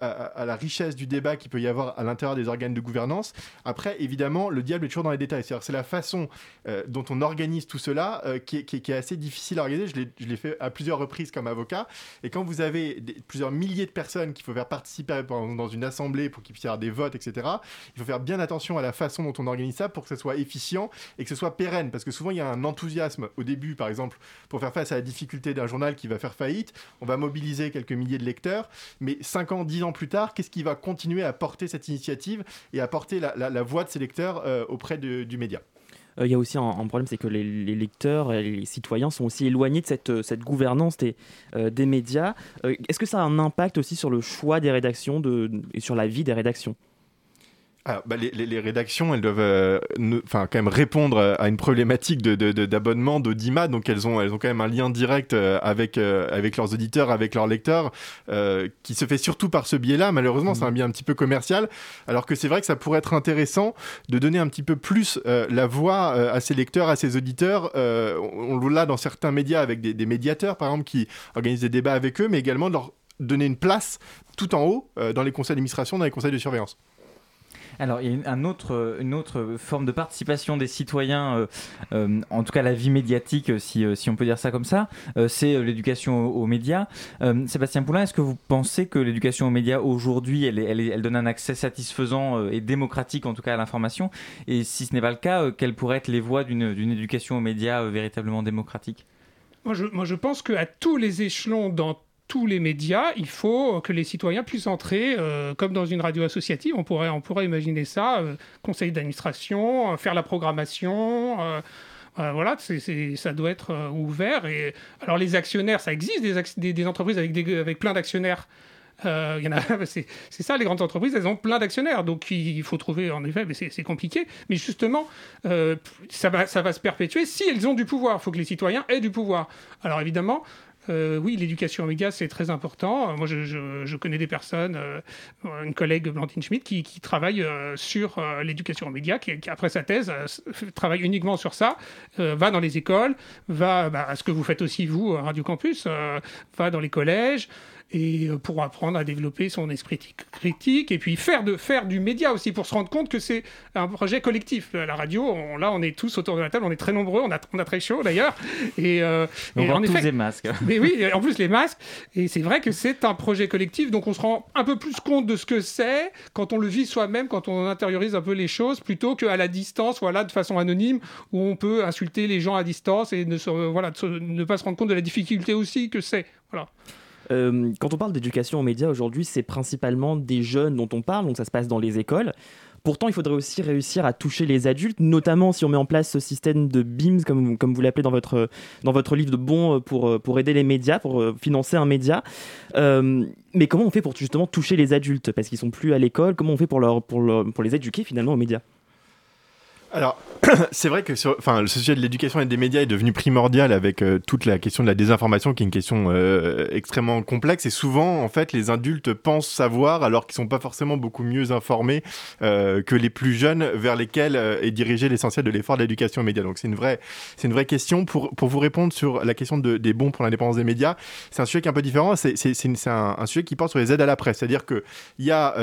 à, la richesse du débat qu'il peut y avoir à l'intérieur des de gouvernance. Après, évidemment, le diable est toujours dans les détails. C'est-à-dire, c'est la façon euh, dont on organise tout cela euh, qui, est, assez difficile à organiser. Je l'ai- fait à plusieurs reprises comme avocat. Et quand vous avez plusieurs milliers de personnes qu'il faut faire participer dans une assemblée pour qu'il puisse y avoir des votes, etc., il faut faire bien attention à la façon dont on organise ça pour que ce soit efficient et que ce soit pérenne. Parce que souvent, il y a un enthousiasme au début, par exemple, pour faire face à la difficulté d'un journal qui va faire faillite. On va mobiliser quelques milliers de lecteurs. Mais 5 ans, 10 ans plus tard, qu'est-ce qui va continuer à porter cette initiative? Et à porter la, voix de ces lecteurs euh, auprès du média Euh, Il y a aussi un, problème, c'est que les, lecteurs et les citoyens sont aussi éloignés de cette, euh, gouvernance des, médias. Est-ce que ça a un impact aussi sur le choix des rédactions et sur la vie des rédactions? Alors, bah, les, les- les rédactions, elles doivent euh, ne- quand même répondre euh, à une problématique de, de- de- d'abonnement, d'audimat, donc elles ont, elles ont quand même un lien direct euh, avec, euh, avec leurs auditeurs, avec leurs lecteurs, euh, qui se fait surtout par ce biais-là. Malheureusement, c'est un biais un petit peu commercial, alors que c'est vrai que ça pourrait être intéressant de donner un petit peu plus la voix à ces lecteurs, à ces auditeurs. On, on l'a dans certains médias avec des, des médiateurs, par exemple, qui organisent des débats avec eux, mais également de leur donner une place tout en haut euh, dans les conseils d'administration, dans les conseils de surveillance. Alors, il y a autre, une autre forme de participation des citoyens, euh, euh, en tout cas la vie médiatique, euh, si, euh, si on peut dire ça comme ça, euh, c'est euh, l'éducation aux, médias. Sébastien Poulain, est-ce que vous pensez que l'éducation aux médias aujourd'hui, elle, elle, elle donne un accès satisfaisant et démocratique en tout cas à l'information? Et si ce n'est pas le cas, quelles pourraient être les voies d'une éducation aux médias véritablement démocratique? Moi je, moi, je pense qu'à tous les échelons, dans tous les médias, il faut que les citoyens puissent entrer, euh, comme dans une radio associative, on pourrait, on pourrait imaginer ça, euh, conseil d'administration, euh, faire la programmation. voilà, ça doit être ouvert. Et, alors les actionnaires, ça existe, des, entreprises avec, plein d'actionnaires. C'est, ça, les grandes entreprises, elles ont plein d'actionnaires. Donc il faut trouver, en effet, mais c'est, compliqué. Mais justement, ça, va, ça va se perpétuer si elles ont du pouvoir. Il faut que les citoyens aient du pouvoir. Alors évidemment, euh, oui, l'éducation aux médias, c'est très important. Moi, je, connais des personnes, euh, une collègue, Blandine Schmidt, qui, travaille euh, sur l'éducation aux médias, qui, après sa thèse, travaille uniquement sur ça, va dans les écoles, va bah, à ce que vous faites aussi, vous, Radio Campus, va dans les collèges, et euh, pour apprendre à développer son esprit critique et puis faire, de, faire du média aussi pour se rendre compte que c'est un projet collectif. La radio, on- là, on est tous autour de la table, on est très nombreux, on a, on a très chaud d'ailleurs. Et, euh, On et en tous effet, des masques. mais oui, en plus les masques. Et c'est vrai que c'est un projet collectif, donc on se rend un peu plus compte de ce que c'est quand on le vit soi-même, quand on intériorise un peu les choses, plutôt qu'à la distance, voilà, de façon anonyme, où on peut insulter les gens à distance et ne, se- voilà, ne pas se rendre compte de la difficulté aussi que c'est. Voilà. Euh, quand on parle d'éducation aux médias aujourd'hui, c'est principalement des jeunes dont on parle, donc ça se passe dans les écoles. Pourtant, il faudrait aussi réussir à toucher les adultes, notamment si on met en place ce système de BIMS, comme, comme vous l'appelez dans votre, dans votre livre de bons pour, pour aider les médias, pour euh, financer un média. Euh, mais comment on fait pour justement toucher les adultes? Parce qu'ils sont plus à l'école, comment on fait pour, leur, pour, pour les éduquer finalement aux médias? Alors, c'est vrai que sur, enfin, le sujet de l'éducation et des médias est devenu primordial avec euh, toute la question de la désinformation, qui est une question euh, extrêmement complexe. Et souvent, en fait, les adultes pensent savoir, alors qu'ils sont pas forcément beaucoup mieux informés euh, que les plus jeunes, vers lesquels est dirigé l'essentiel de l'effort de l'éducation aux médias. Donc, c'est une vraie, c'est une vraie question. Pour pour vous répondre sur la question de, des bons pour l'indépendance des médias, c'est un sujet qui est un peu différent. C'est c'est c'est un, un sujet qui porte sur les aides à la presse, c'est-à-dire que il y a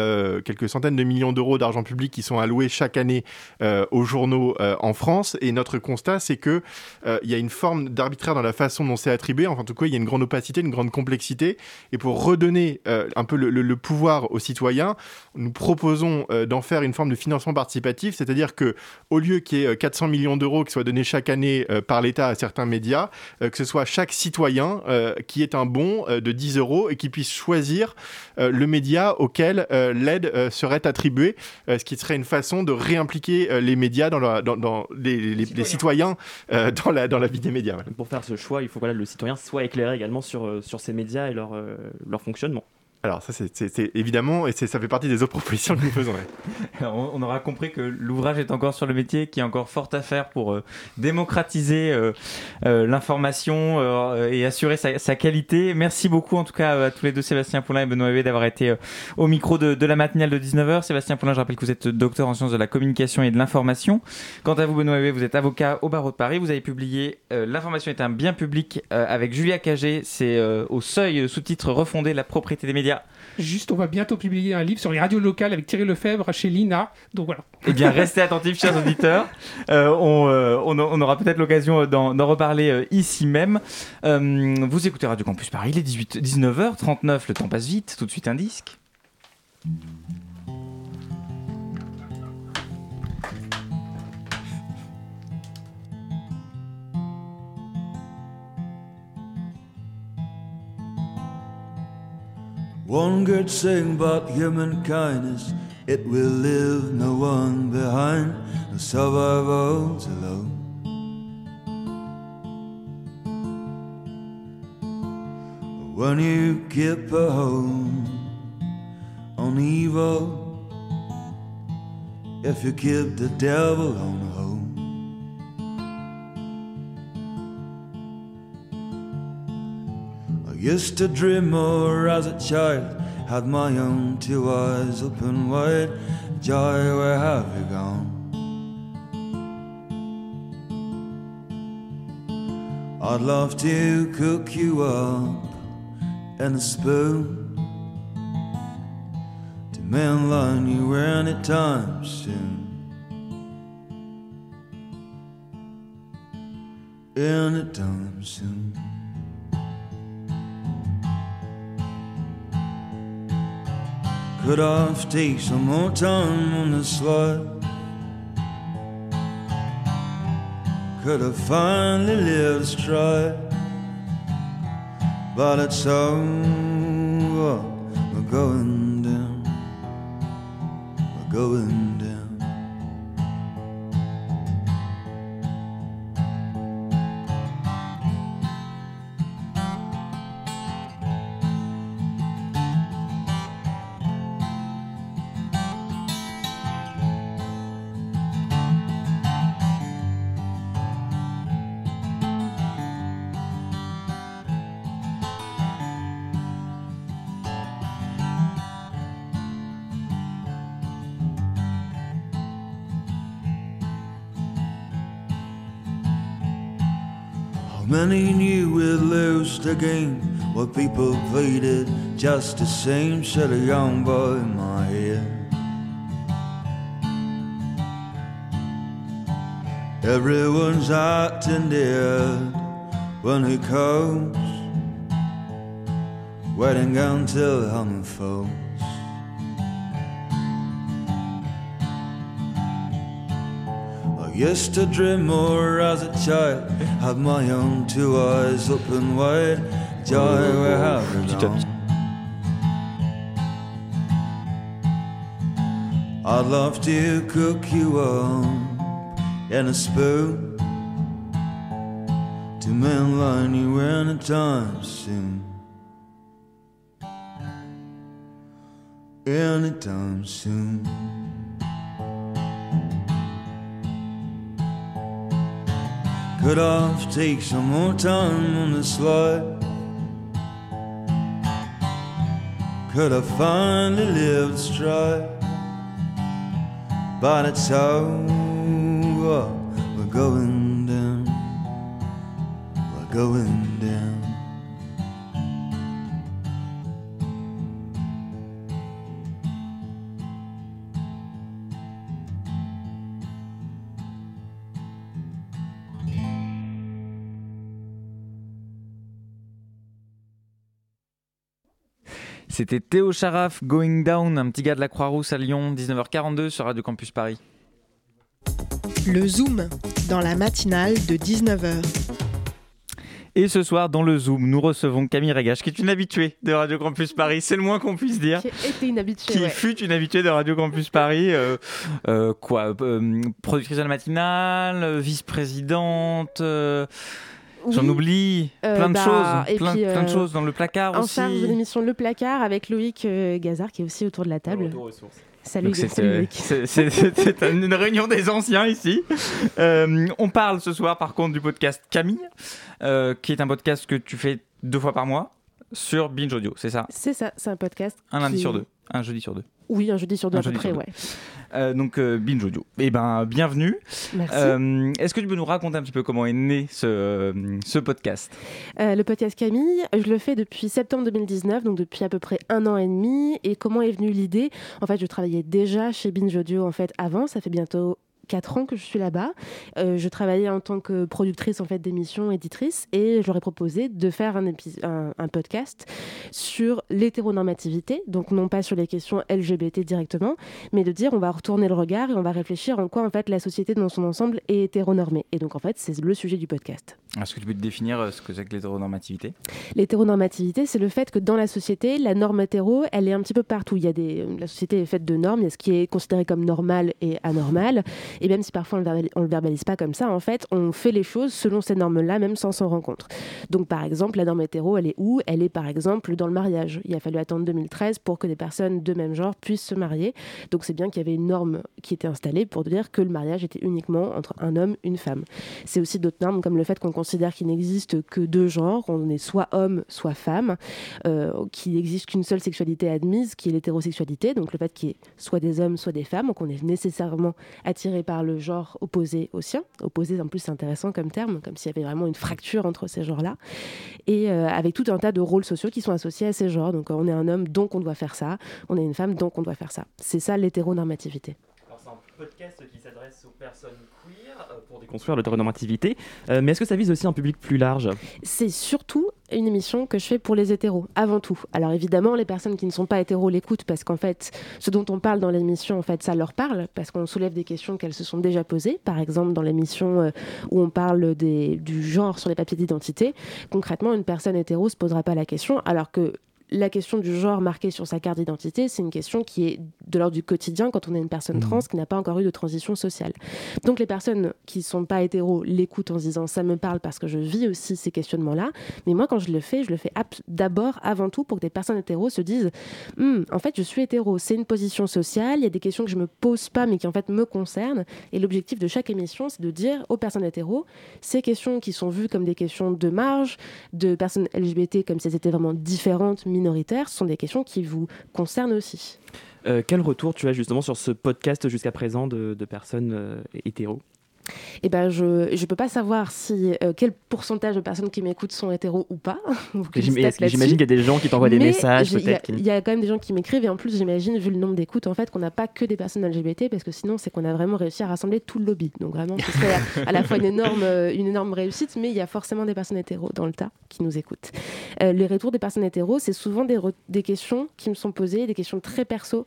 quelques centaines de millions d'euros d'argent public qui sont alloués chaque année aux journaux euh, en France. Et notre constat, c'est que euh, il y a une forme d'arbitraire dans la façon dont c'est attribué. Enfin, en tout cas, il y a une grande opacité, une grande complexité. Et pour redonner euh, un peu le, pouvoir aux citoyens, nous proposons d'en faire une forme de financement participatif, c'est-à-dire que au lieu qu'il y ait euh, 400 millions d'euros qui soient donnés chaque année par l'État à certains médias, que ce soit chaque citoyen qui ait un bon de 10 euros et qui puisse choisir le média auquel l'aide serait attribuée, ce qui serait une façon de réimpliquer les médias dans, la- dans, dans les, les- les Citoyens. citoyens euh, dans, la, dans la vie des médias. voilà. Pour faire ce choix, il faut que voilà, le citoyen soit éclairé également sur, euh, sur ces médias et leur, euh, leur fonctionnement. Alors ça, c'est- évidemment, et ça fait partie des autres propositions que nous faisons. on aura compris que l'ouvrage est encore sur le métier, qu'il y a encore fort à faire pour euh, démocratiser euh, euh, l'information et assurer sa, qualité. Merci beaucoup en tout cas à tous les deux, Sébastien Poulain et Benoît Hébé, d'avoir été au micro de, la matinale de 19h. Sébastien Poulain, je rappelle que vous êtes docteur en sciences de la communication et de l'information. Quant à vous, Benoît Hébé, vous êtes avocat au barreau de Paris. Vous avez publié L'information est un bien public avec Julia Cagé. C'est au seuil, sous-titre refondé la propriété des médias. Juste, on va bientôt publier un livre sur les radios locales avec Thierry Lefebvre chez l'INA. Donc voilà. Eh bien, restez attentifs, chers auditeurs. Euh, on, euh, on, on aura peut-être l'occasion d'en d'en reparler euh, ici même. Euh, vous écoutez Radio Campus Paris, il est 18, 19h39, le temps passe vite. Tout de suite, un disque. One good thing about human kindness, it will leave no one behind, no survivors alone. When you keep a hold on evil, if you keep the devil on hold. Used to dream more as a child, had my own two eyes open wide. Joy, where have you gone? I'd love to cook you up in a spoon to mainline you anytime soon. Anytime soon. Could I take some more time on the slide? Could I finally live a stride? But it's over. We're going down. We're going game where people played it just the same, said a young boy in my ear. Everyone's out in the when he comes, waiting until I'm phone. Used to dream more as a child. Have my own two eyes open wide. Joy Petit à petit. I'd love to cook you up in a spoon to mainline you anytime soon. Anytime soon. Could I take some more time on the slide? Could I finally live stride? But it's over. We're going down. We're going down. C'était Théo Charaf, Going Down, un petit gars de la Croix-Rousse à Lyon, 19h42 sur Radio Campus Paris. Le Zoom, dans la matinale de 19h. Et ce soir, dans le Zoom, nous recevons Camille Régache, qui est une habituée de Radio Campus Paris, c'est le moins qu'on puisse dire. Qui était une habituée. Qui ouais. fut une habituée de Radio Campus Paris, euh, euh, quoi, euh, productrice de la matinale, euh, vice-présidente, j'en oublie, Euh, plein de bah, choses, et plein, puis, plein de euh, choses dans le placard En aussi. charge de l'émission Le Placard avec Loïc euh, Gazard qui est aussi autour de la table. Salut, c'est, euh, une réunion des anciens ici. Euh, on parle ce soir par contre du podcast Camille, euh, qui est un podcast que tu fais deux fois par mois sur Binge Audio, c'est ça? C'est ça, c'est un podcast. Un lundi sur deux, un jeudi sur deux. Oui, un jeudi sur deux Un à peu près, ouais. Euh, donc euh, Binge Audio. Eh ben bienvenue. Merci. Euh, est-ce que tu peux nous raconter un petit peu comment est né ce, euh, ce podcast? Le podcast Camille, je le fais depuis septembre 2019, donc depuis à peu près un an et demi. Et comment est venue l'idée? En fait, je travaillais déjà chez Binge Audio en fait avant. Ça fait bientôt 4 ans que je suis là-bas. Euh, je travaillais en tant que productrice en fait d'émissions, éditrice, et je leur ai proposé de faire un, épi- un, un podcast sur l'hétéronormativité, donc non pas sur les questions LGBT directement, mais de dire on va retourner le regard et on va réfléchir en quoi en fait la société dans son ensemble est hétéronormée. Et donc en fait c'est le sujet du podcast. Est-ce que tu peux te définir euh, ce que c'est que l'hétéronormativité? L'hétéronormativité, c'est le fait que dans la société, la norme hétéro, elle est un petit peu partout. Il y a des, la société est faite de normes, il y a ce qui est considéré comme normal et anormal. Et même si parfois on ne le, verbalise pas comme ça, en fait, on fait les choses selon ces normes-là, même sans s'en rendre compte. Donc par exemple, la norme hétéro, elle est où? Elle est par exemple dans le mariage. Il a fallu attendre 2013 pour que des personnes de même genre puissent se marier. Donc c'est bien qu'il y avait une norme qui était installée pour dire que le mariage était uniquement entre un homme, une femme. C'est aussi d'autres normes comme le fait qu'on considère qu'il n'existe que deux genres, on est soit homme, soit femme, euh, qu'il n'existe qu'une seule sexualité admise, qui est l'hétérosexualité, donc le fait qu'il y ait soit des hommes, soit des femmes, qu'on est nécessairement attiré par le genre opposé au sien. Opposé, en plus, c'est intéressant comme terme, comme s'il y avait vraiment une fracture entre ces genres-là. Et euh, avec tout un tas de rôles sociaux qui sont associés à ces genres. Donc on est un homme, donc on doit faire ça. On est une femme, donc on doit faire ça. C'est ça l'hétéronormativité. Podcast qui s'adresse aux personnes queer euh, pour déconstruire l'hétéronormativité. Euh, mais est-ce que ça vise aussi un public plus large? C'est surtout une émission que je fais pour les hétéros, avant tout. Alors évidemment, les personnes qui ne sont pas hétéros l'écoutent parce qu'en fait, ce dont on parle dans l'émission, en fait, ça leur parle, parce qu'on soulève des questions qu'elles se sont déjà posées. Par exemple, dans l'émission euh, où on parle du genre sur les papiers d'identité, concrètement, une personne hétéro se posera pas la question, alors que la question du genre marqué sur sa carte d'identité, c'est une question qui est de l'ordre du quotidien quand on est une personne trans qui n'a pas encore eu de transition sociale. Donc les personnes qui sont pas hétéros l'écoutent en se disant ça me parle parce que je vis aussi ces questionnements-là. Mais moi, quand je le fais, je le fais d'abord, avant tout, pour que des personnes hétéros se disent Hum, en fait, je suis hétéro, c'est une position sociale, il y a des questions que je me pose pas, mais qui en fait me concernent. Et l'objectif de chaque émission, c'est de dire aux personnes hétéros ces questions qui sont vues comme des questions de marge, de personnes LGBT comme si elles étaient vraiment différentes, minoritaires, sont des questions qui vous concernent aussi. Euh, Quel retour tu as justement sur ce podcast jusqu'à présent de, de personnes euh, hétéros? Eh ben je je peux pas savoir si euh, quel pourcentage de personnes qui m'écoutent sont hétéros ou pas. J'imagine qu'il y a des gens qui t'envoient des messages, il y a- peut-être. qui- Il y, a quand même des gens qui m'écrivent et en plus j'imagine vu le nombre d'écoutes en fait qu'on n'a pas que des personnes LGBT parce que sinon c'est qu'on a vraiment réussi à rassembler tout le lobby. Donc vraiment ce serait à, à la fois une énorme euh, une énorme réussite mais il y a forcément des personnes hétéros dans le tas qui nous écoutent. Euh, les retours des personnes hétéros c'est souvent des, des questions qui me sont posées, des questions très perso,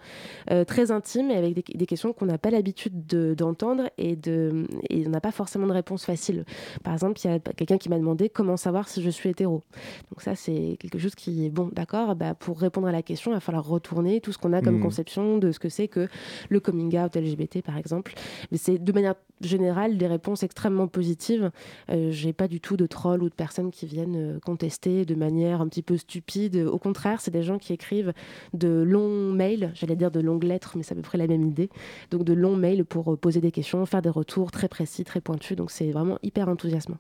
euh, très intimes et avec des, des questions qu'on n'a pas l'habitude de- d'entendre et de et on n'a pas forcément de réponse facile. Par exemple, il y a quelqu'un qui m'a demandé comment savoir si je suis hétéro. Donc ça, c'est quelque chose qui est bon, d'accord? Bah, pour répondre à la question, il va falloir retourner tout ce qu'on a comme Mhm. conception de ce que c'est que le coming out LGBT, par exemple. Mais c'est de manière générale des réponses extrêmement positives. Euh, J'ai pas du tout de trolls ou de personnes qui viennent euh, contester de manière un petit peu stupide. Au contraire, c'est des gens qui écrivent de longs mails, j'allais dire de longues lettres, mais c'est à peu près la même idée. Donc de longs mails pour euh, poser des questions, faire des retours très précis, très pointus. Donc c'est vraiment hyper enthousiasmant.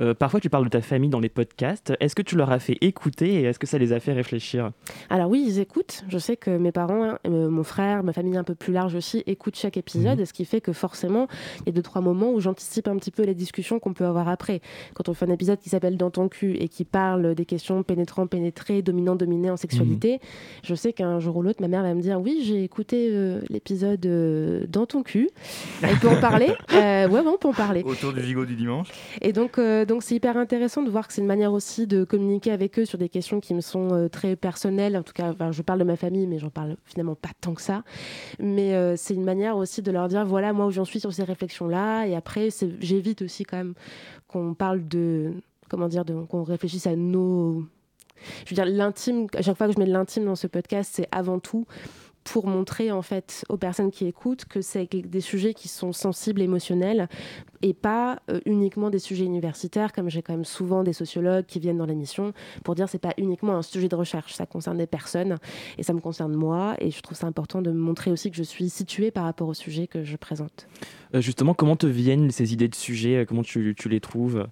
Euh, parfois, tu parles de ta famille dans les podcasts. Est-ce que tu leur as fait écouter et est-ce que ça les a fait réfléchir? Alors oui, ils écoutent. Je sais que mes parents, euh, mon frère, ma famille un peu plus large aussi, écoutent chaque épisode, ce qui fait que forcément, il y a deux, trois moments où j'anticipe un petit peu les discussions qu'on peut avoir après. Quand on fait un épisode qui s'appelle Dans ton cul et qui parle des questions pénétrant, pénétré, dominant, dominé en sexualité, je sais qu'un jour ou l'autre, ma mère va me dire Oui, j'ai écouté euh, l'épisode Dans ton cul. Elle peut en parler Ouais, ouais, on peut en parler. Autour du gigot du dimanche. Et donc, euh, donc c'est hyper intéressant de voir que c'est une manière aussi de communiquer avec eux sur des questions qui me sont euh, très personnelles. En tout cas, enfin, je parle de ma famille, mais j'en parle finalement pas tant que ça. Mais euh, c'est une manière aussi de leur dire voilà, moi où j'en suis sur ces réflexions-là. Et après, j'évite aussi quand même qu'on parle de. Comment dire Qu'on réfléchisse à nos. Je veux dire, l'intime, à chaque fois que je mets de l'intime dans ce podcast, c'est avant tout pour montrer en fait aux personnes qui écoutent que c'est des sujets qui sont sensibles, émotionnels, et pas euh, uniquement des sujets universitaires, comme j'ai quand même souvent des sociologues qui viennent dans l'émission pour dire c'est pas uniquement un sujet de recherche, ça concerne des personnes et ça me concerne moi, et je trouve ça important de montrer aussi que je suis située par rapport au sujet que je présente. Euh, Justement, comment te viennent ces idées de sujets? Comment tu les trouves?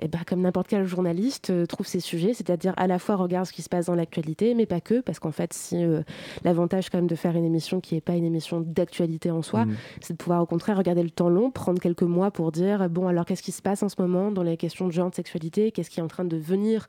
Et ben, comme n'importe quel journaliste euh, trouve ses sujets, c'est-à-dire à la fois regarde ce qui se passe dans l'actualité, mais pas que, parce qu'en fait, si euh, l'avantage quand même de faire une émission qui n'est pas une émission d'actualité en soi, Mm. c'est de pouvoir au contraire regarder le temps long, prendre quelques mois pour dire bon alors qu'est-ce qui se passe en ce moment dans les questions de genre, de sexualité, qu'est-ce qui est en train de venir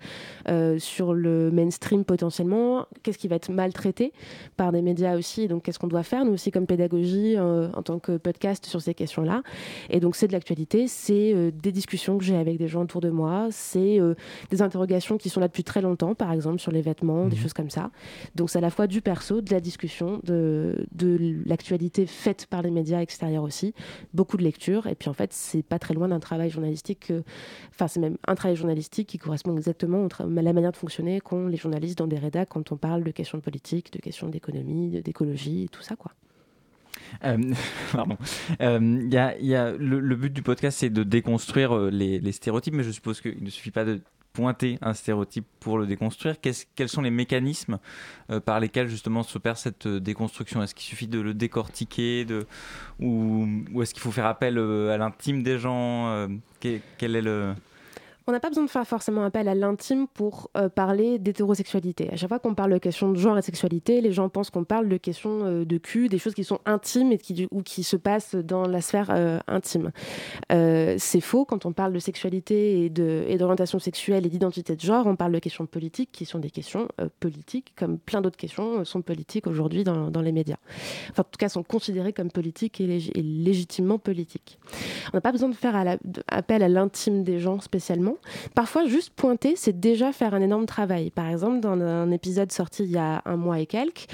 euh, sur le mainstream potentiellement, qu'est-ce qui va être maltraité par des médias aussi, donc qu'est-ce qu'on doit faire nous aussi comme pédagogie euh, en tant que podcast sur ces questions-là. Et donc c'est de l'actualité, c'est euh, des discussions que j'ai avec des gens autour de moi, c'est euh, des interrogations qui sont là depuis très longtemps, par exemple sur les vêtements, des choses comme ça. Donc c'est à la fois du perso, de la discussion, de, de l'actualité faite par les médias extérieurs aussi, beaucoup de lectures, et puis en fait c'est pas très loin d'un travail journalistique, euh, enfin c'est même un travail journalistique qui correspond exactement à la manière de fonctionner qu'ont les journalistes dans des rédacs quand on parle de questions de politique, de questions d'économie, d'écologie, tout ça quoi. Euh, pardon. Euh, y il y a- le, but du podcast, c'est de déconstruire euh, les, stéréotypes, mais je suppose qu'il ne suffit pas de pointer un stéréotype pour le déconstruire. Qu'est-ce- quels sont les mécanismes euh, par lesquels justement s'opère cette euh, déconstruction? Est-ce qu'il suffit de le décortiquer ou, est-ce qu'il faut faire appel euh, à l'intime des gens euh, quel est le... On n'a pas besoin de faire forcément appel à l'intime pour euh, parler d'hétérosexualité. À chaque fois qu'on parle de questions de genre et de sexualité, les gens pensent qu'on parle de questions euh, de cul, des choses qui sont intimes et qui, ou qui se passent dans la sphère euh, intime. C'est faux. Quand on parle de sexualité et d'orientation sexuelle et d'identité de genre, on parle de questions politiques qui sont des questions politiques, comme plein d'autres questions sont politiques aujourd'hui dans, les médias. En tout cas, sont considérées comme politiques et, lég- et légitimement politiques. On n'a pas besoin de faire appel à l'intime des gens spécialement. Parfois, juste pointer, c'est déjà faire un énorme travail. Par exemple, dans un épisode sorti il y a un mois et quelques,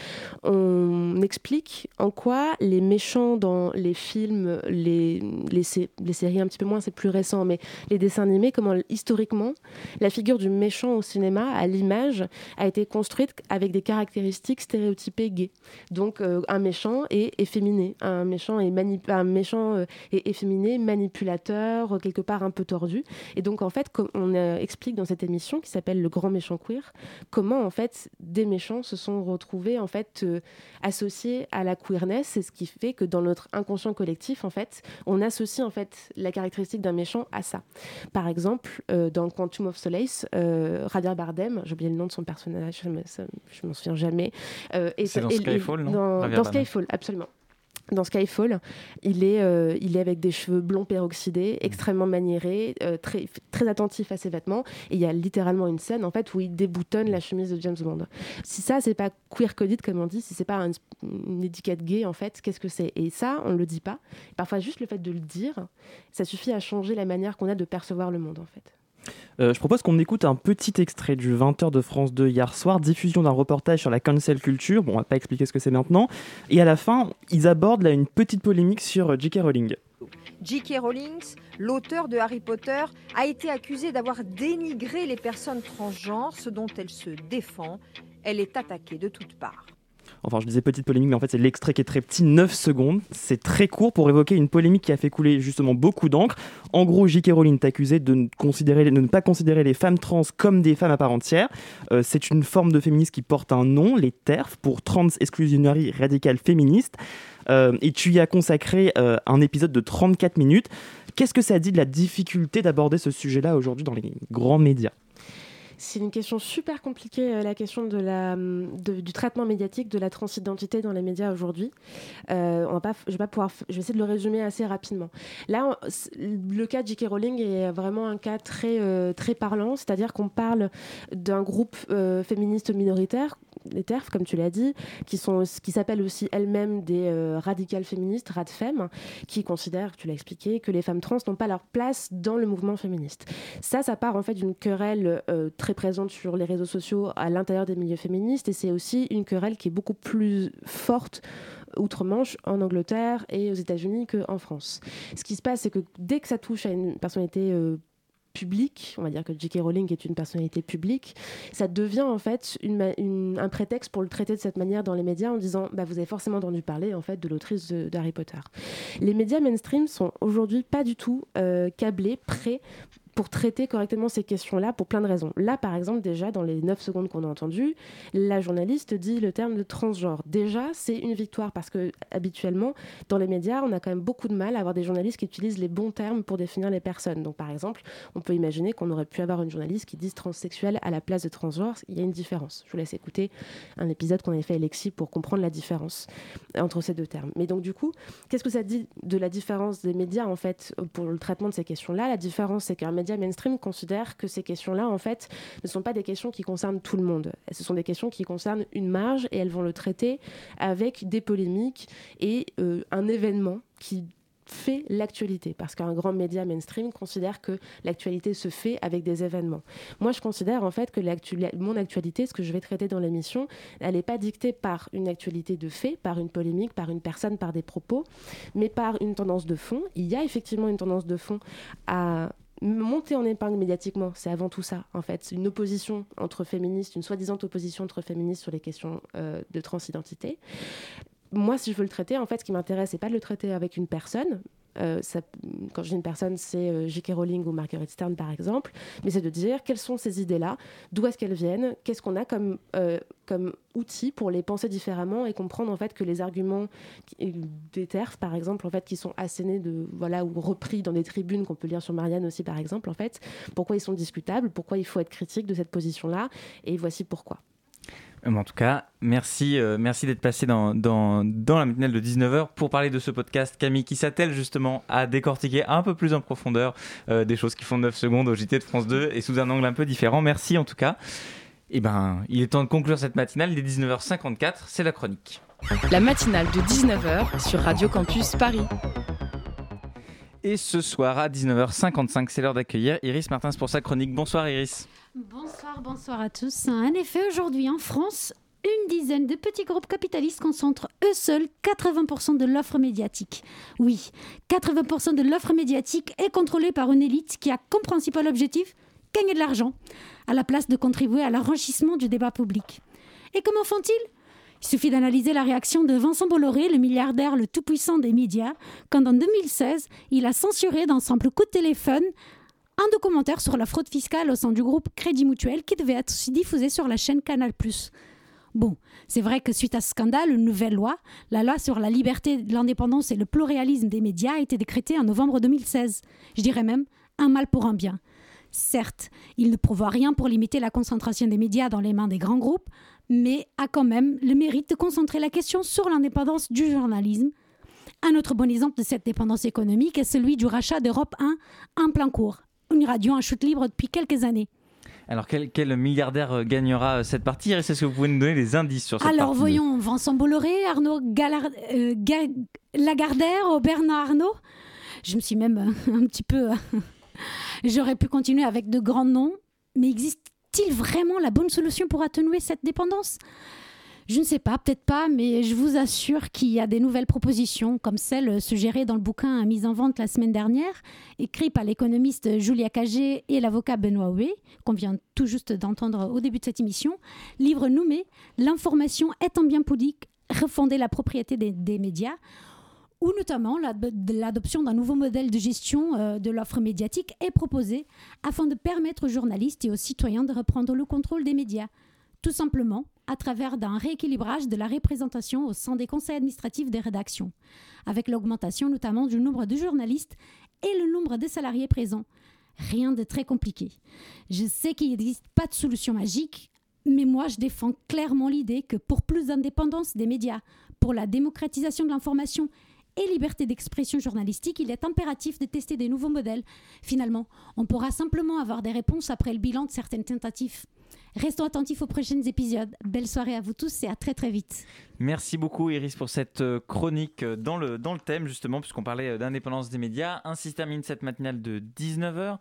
on explique en quoi les méchants dans les films, les, les, sé- les séries un petit peu moins, c'est plus récent, mais les dessins animés, comment historiquement, la figure du méchant au cinéma, à l'image, a été construite avec des caractéristiques stéréotypées gays. Donc, euh, un méchant est efféminé, un méchant est, un méchant, euh, est efféminé, manipulateur, euh, quelque part un peu tordu. Et donc, en fait, on euh, explique dans cette émission qui s'appelle Le Grand Méchant Queer, comment, en fait, des méchants se sont retrouvés, en fait, euh, associés à la queerness. C'est ce qui fait que dans notre inconscient collectif, en fait, on associe, en fait, la caractéristique d'un méchant à ça. Par exemple, euh, dans Quantum of Solace, euh, Javier Bardem, j'ai oublié le nom de son personnage, ça- je m'en souviens jamais. C'est dans Skyfall, non? Dans, dans. Skyfall, absolument. Dans Skyfall, il est, euh, il est avec des cheveux blonds peroxydés, extrêmement maniéré, euh, très, très attentif à ses vêtements. Et il y a littéralement une scène en fait où il déboutonne la chemise de James Bond. Si ça, c'est pas queer coded comme on dit, si c'est pas une, une étiquette gay en fait, qu'est-ce que c'est? Et ça, on le dit pas. Parfois, juste le fait de le dire, ça suffit à changer la manière qu'on a de percevoir le monde en fait. Euh, je propose qu'on écoute un petit extrait du 20h de France 2 hier soir, diffusion d'un reportage sur la cancel culture. Bon, on va pas expliquer ce que c'est maintenant. Et à la fin, ils abordent là une petite polémique sur euh, J.K. Rowling. J.K. Rowling, l'auteur de Harry Potter, a été accusé d'avoir dénigré les personnes transgenres, ce dont elle se défend. Elle est attaquée de toutes parts. Enfin, je disais petite polémique, mais en fait, c'est l'extrait qui est très petit, 9 secondes. C'est très court pour évoquer une polémique qui a fait couler justement beaucoup d'encre. En gros, J.K. Rowling considérer, de ne pas considérer les femmes trans comme des femmes à part entière. Euh, c'est une forme de féminisme qui porte un nom, les TERF, pour Trans Exclusionary Radical Féministe. Euh, et tu y as consacré euh, un épisode de 34 minutes. Qu'est-ce que ça dit de la difficulté d'aborder ce sujet-là aujourd'hui dans les grands médias? C'est une question super compliquée, euh, la question de, du traitement médiatique de la transidentité dans les médias aujourd'hui. Euh, on va pas, je, vais pas pouvoir, je vais essayer de le résumer assez rapidement. Là, le cas de J.K. Rowling est vraiment un cas très, euh, très parlant, c'est-à-dire qu'on parle d'un groupe féministe minoritaire les TERF, comme tu l'as dit, qui, sont, qui s'appellent aussi elles-mêmes des radicales féministes, RADFEM, qui considèrent, tu l'as expliqué, que les femmes trans n'ont pas leur place dans le mouvement féministe. Ça, ça part en fait d'une querelle euh, présente sur les réseaux sociaux à l'intérieur des milieux féministes, et c'est aussi une querelle qui est beaucoup plus forte outre-Manche, en Angleterre et aux États-Unis qu'en France. Ce qui se passe, c'est que dès que ça touche à une personnalité euh, public, on va dire que J.K. Rowling est une personnalité publique, ça devient en fait un prétexte pour le traiter de cette manière dans les médias en disant bah, vous avez forcément entendu parler en fait de l'autrice d'Harry Potter. Les médias mainstream sont aujourd'hui pas du tout euh, câblés, prêts pour traiter correctement ces questions-là pour plein de raisons. Là, par exemple, déjà, dans les 9 secondes qu'on a entendues, la journaliste dit le terme de transgenre. Déjà, c'est une victoire parce que habituellement, dans les médias, on a quand même beaucoup de mal à avoir des journalistes qui utilisent les bons termes pour définir les personnes. Donc, par exemple, on peut imaginer qu'on aurait pu avoir une journaliste qui dise transsexuel à la place de transgenre. Il y a une différence. Je vous laisse écouter un épisode qu'on avait fait avec Lexi pour comprendre la différence entre ces deux termes. Mais donc, du coup, qu'est-ce que ça dit de la différence des médias, en fait, pour le traitement de ces questions-là? La différence, c'est qu'un média mainstream considèrent que ces questions-là, en fait, ne sont pas des questions qui concernent tout le monde. Ce sont des questions qui concernent une marge et elles vont le traiter avec des polémiques et euh, un événement qui fait l'actualité, parce qu'un grand média mainstream considère que l'actualité se fait avec des événements. Moi, je considère en fait que mon actualité, ce que je vais traiter dans l'émission, elle n'est pas dictée par une actualité de fait, par une polémique, par une personne, par des propos, mais par une tendance de fond. Il y a effectivement une tendance de fond à monter en épingle médiatiquement, c'est avant tout ça, en fait. Une opposition entre féministes, une soi-disant opposition entre féministes sur les questions euh, de transidentité. Moi, si je veux le traiter, en fait, ce qui m'intéresse, c'est pas de le traiter avec une personne, euh, quand je dis une personne, c'est euh, J.K. Rowling ou Margaret Stern par exemple, mais c'est de dire quelles sont ces idées-là, d'où est-ce qu'elles viennent, qu'est-ce qu'on a comme, euh, comme outil pour les penser différemment et comprendre en fait que les arguments des TERF par exemple, en fait, qui sont assénés de, voilà, ou repris dans des tribunes qu'on peut lire sur Marianne aussi par exemple, en fait, pourquoi ils sont discutables, pourquoi il faut être critique de cette position-là, et voici pourquoi. En tout cas, merci, euh, d'être passé dans, la matinale de 19h pour parler de ce podcast, Camille, qui s'attelle justement à décortiquer un peu plus en profondeur euh, des choses qui font 9 secondes au JT de France 2 et sous un angle un peu différent. Merci en tout cas. Et eh ben, il est temps de conclure cette matinale. Il est 19h54, c'est la chronique. La matinale de 19h sur Radio Campus Paris. Et ce soir à 19h55, c'est l'heure d'accueillir Iris Martins pour sa chronique. Bonsoir Iris. Bonsoir, bonsoir à tous. En effet, aujourd'hui en France, une dizaine de petits groupes capitalistes concentrent eux seuls 80% de l'offre médiatique. Oui, 80% de l'offre médiatique est contrôlée par une élite qui a comme principal objectif gagner de l'argent, à la place de contribuer à l'enrichissement du débat public. Et comment font-ils? Il suffit d'analyser la réaction de Vincent Bolloré, le milliardaire le tout-puissant des médias, quand en 2016, il a censuré d'un simple coup de téléphone un documentaire sur la fraude fiscale au sein du groupe Crédit Mutuel qui devait être diffusé sur la chaîne Canal+. Bon, c'est vrai que suite à ce scandale, une nouvelle loi, la loi sur la liberté, l'indépendance et le pluralisme des médias a été décrétée en novembre 2016. Je dirais même un mal pour un bien. Certes, il ne prouve rien pour limiter la concentration des médias dans les mains des grands groupes, mais a quand même le mérite de concentrer la question sur l'indépendance du journalisme, Un autre bon exemple de cette dépendance économique est celui du rachat d'Europe 1 en plein cours, une radio en chute libre depuis quelques années. Alors, quel, quel milliardaire euh, gagnera euh, cette partie Est-ce que vous pouvez nous donner des indices sur cette Alors partie? voyons, Vincent Bolloré, Arnaud Galard- euh, Ga- Lagardère, Bernard Arnault? Je me suis même euh, un petit peu... euh, J'aurais pu continuer avec de grands noms, mais existe-t-il vraiment la bonne solution pour atténuer cette dépendance? Je ne sais pas, peut-être pas, mais je vous assure qu'il y a des nouvelles propositions, comme celle suggérée dans le bouquin mise en vente la semaine dernière, écrit par l'économiste Julia Cagé et l'avocat Benoît Hué, qu'on vient tout juste d'entendre au début de cette émission. Livre nommé L'information est un bien public, refonder la propriété des médias où notamment l'ad- l'adoption d'un nouveau modèle de gestion euh, de l'offre médiatique est proposée afin de permettre aux journalistes et aux citoyens de reprendre le contrôle des médias, tout simplement à travers d'un rééquilibrage de la représentation au sein des conseils administratifs des rédactions, avec l'augmentation notamment du nombre de journalistes et le nombre de salariés présents. Rien de très compliqué. Je sais qu'il n'existe pas de solution magique, mais moi je défends clairement l'idée que pour plus d'indépendance des médias, pour la démocratisation de l'information et liberté d'expression journalistique, il est impératif de tester des nouveaux modèles. Finalement, on pourra simplement avoir des réponses après le bilan de certaines tentatives. Restons attentifs aux prochains épisodes. Belle soirée à vous tous et à très très vite. Merci beaucoup Iris pour cette euh, chronique euh, dans le, dans le thème justement puisqu'on parlait euh, d'indépendance des médias. Ainsi termine cette matinale de 19h.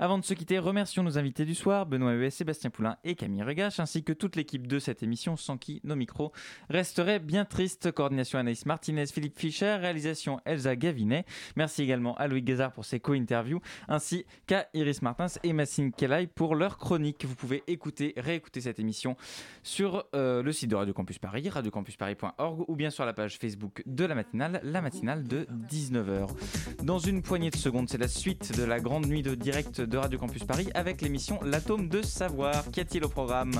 Avant de se quitter, remercions nos invités du soir, Benoît Huet, Sébastien Poulain et Camille Regache, ainsi que toute l'équipe de cette émission sans qui nos micros resteraient bien tristes. Coordination Anaïs Martinez, Philippe Fischer, réalisation Elsa Gavinet. Merci également à Louis Guézard pour ses co-interviews, ainsi qu'à Iris Martins et Massine Kelai pour leur chronique. Vous pouvez écouter, réécouter cette émission sur euh, le site de Radio Campus Paris, radiocampusparis.org ou bien sur la page Facebook de la matinale, la matinale de 19h. Dans une poignée de secondes, c'est la suite de la grande nuit de direct de Radio Campus Paris avec l'émission L'atome de savoir. Qu'y a-t-il au programme?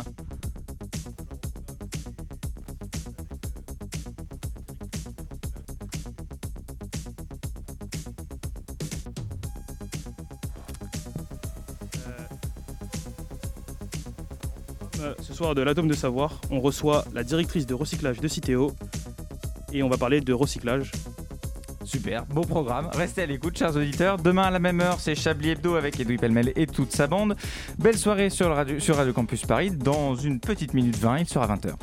Ce soir de l'Atome de Savoir, on reçoit la directrice de recyclage de Citeo et on va parler de recyclage. Super, beau programme. Restez à l'écoute, chers auditeurs. Demain à la même heure, c'est Chablis Hebdo avec Edoui Pellemel et toute sa bande. Belle soirée sur, le sur Radio Campus Paris. Dans une petite minute 20, il sera 20h.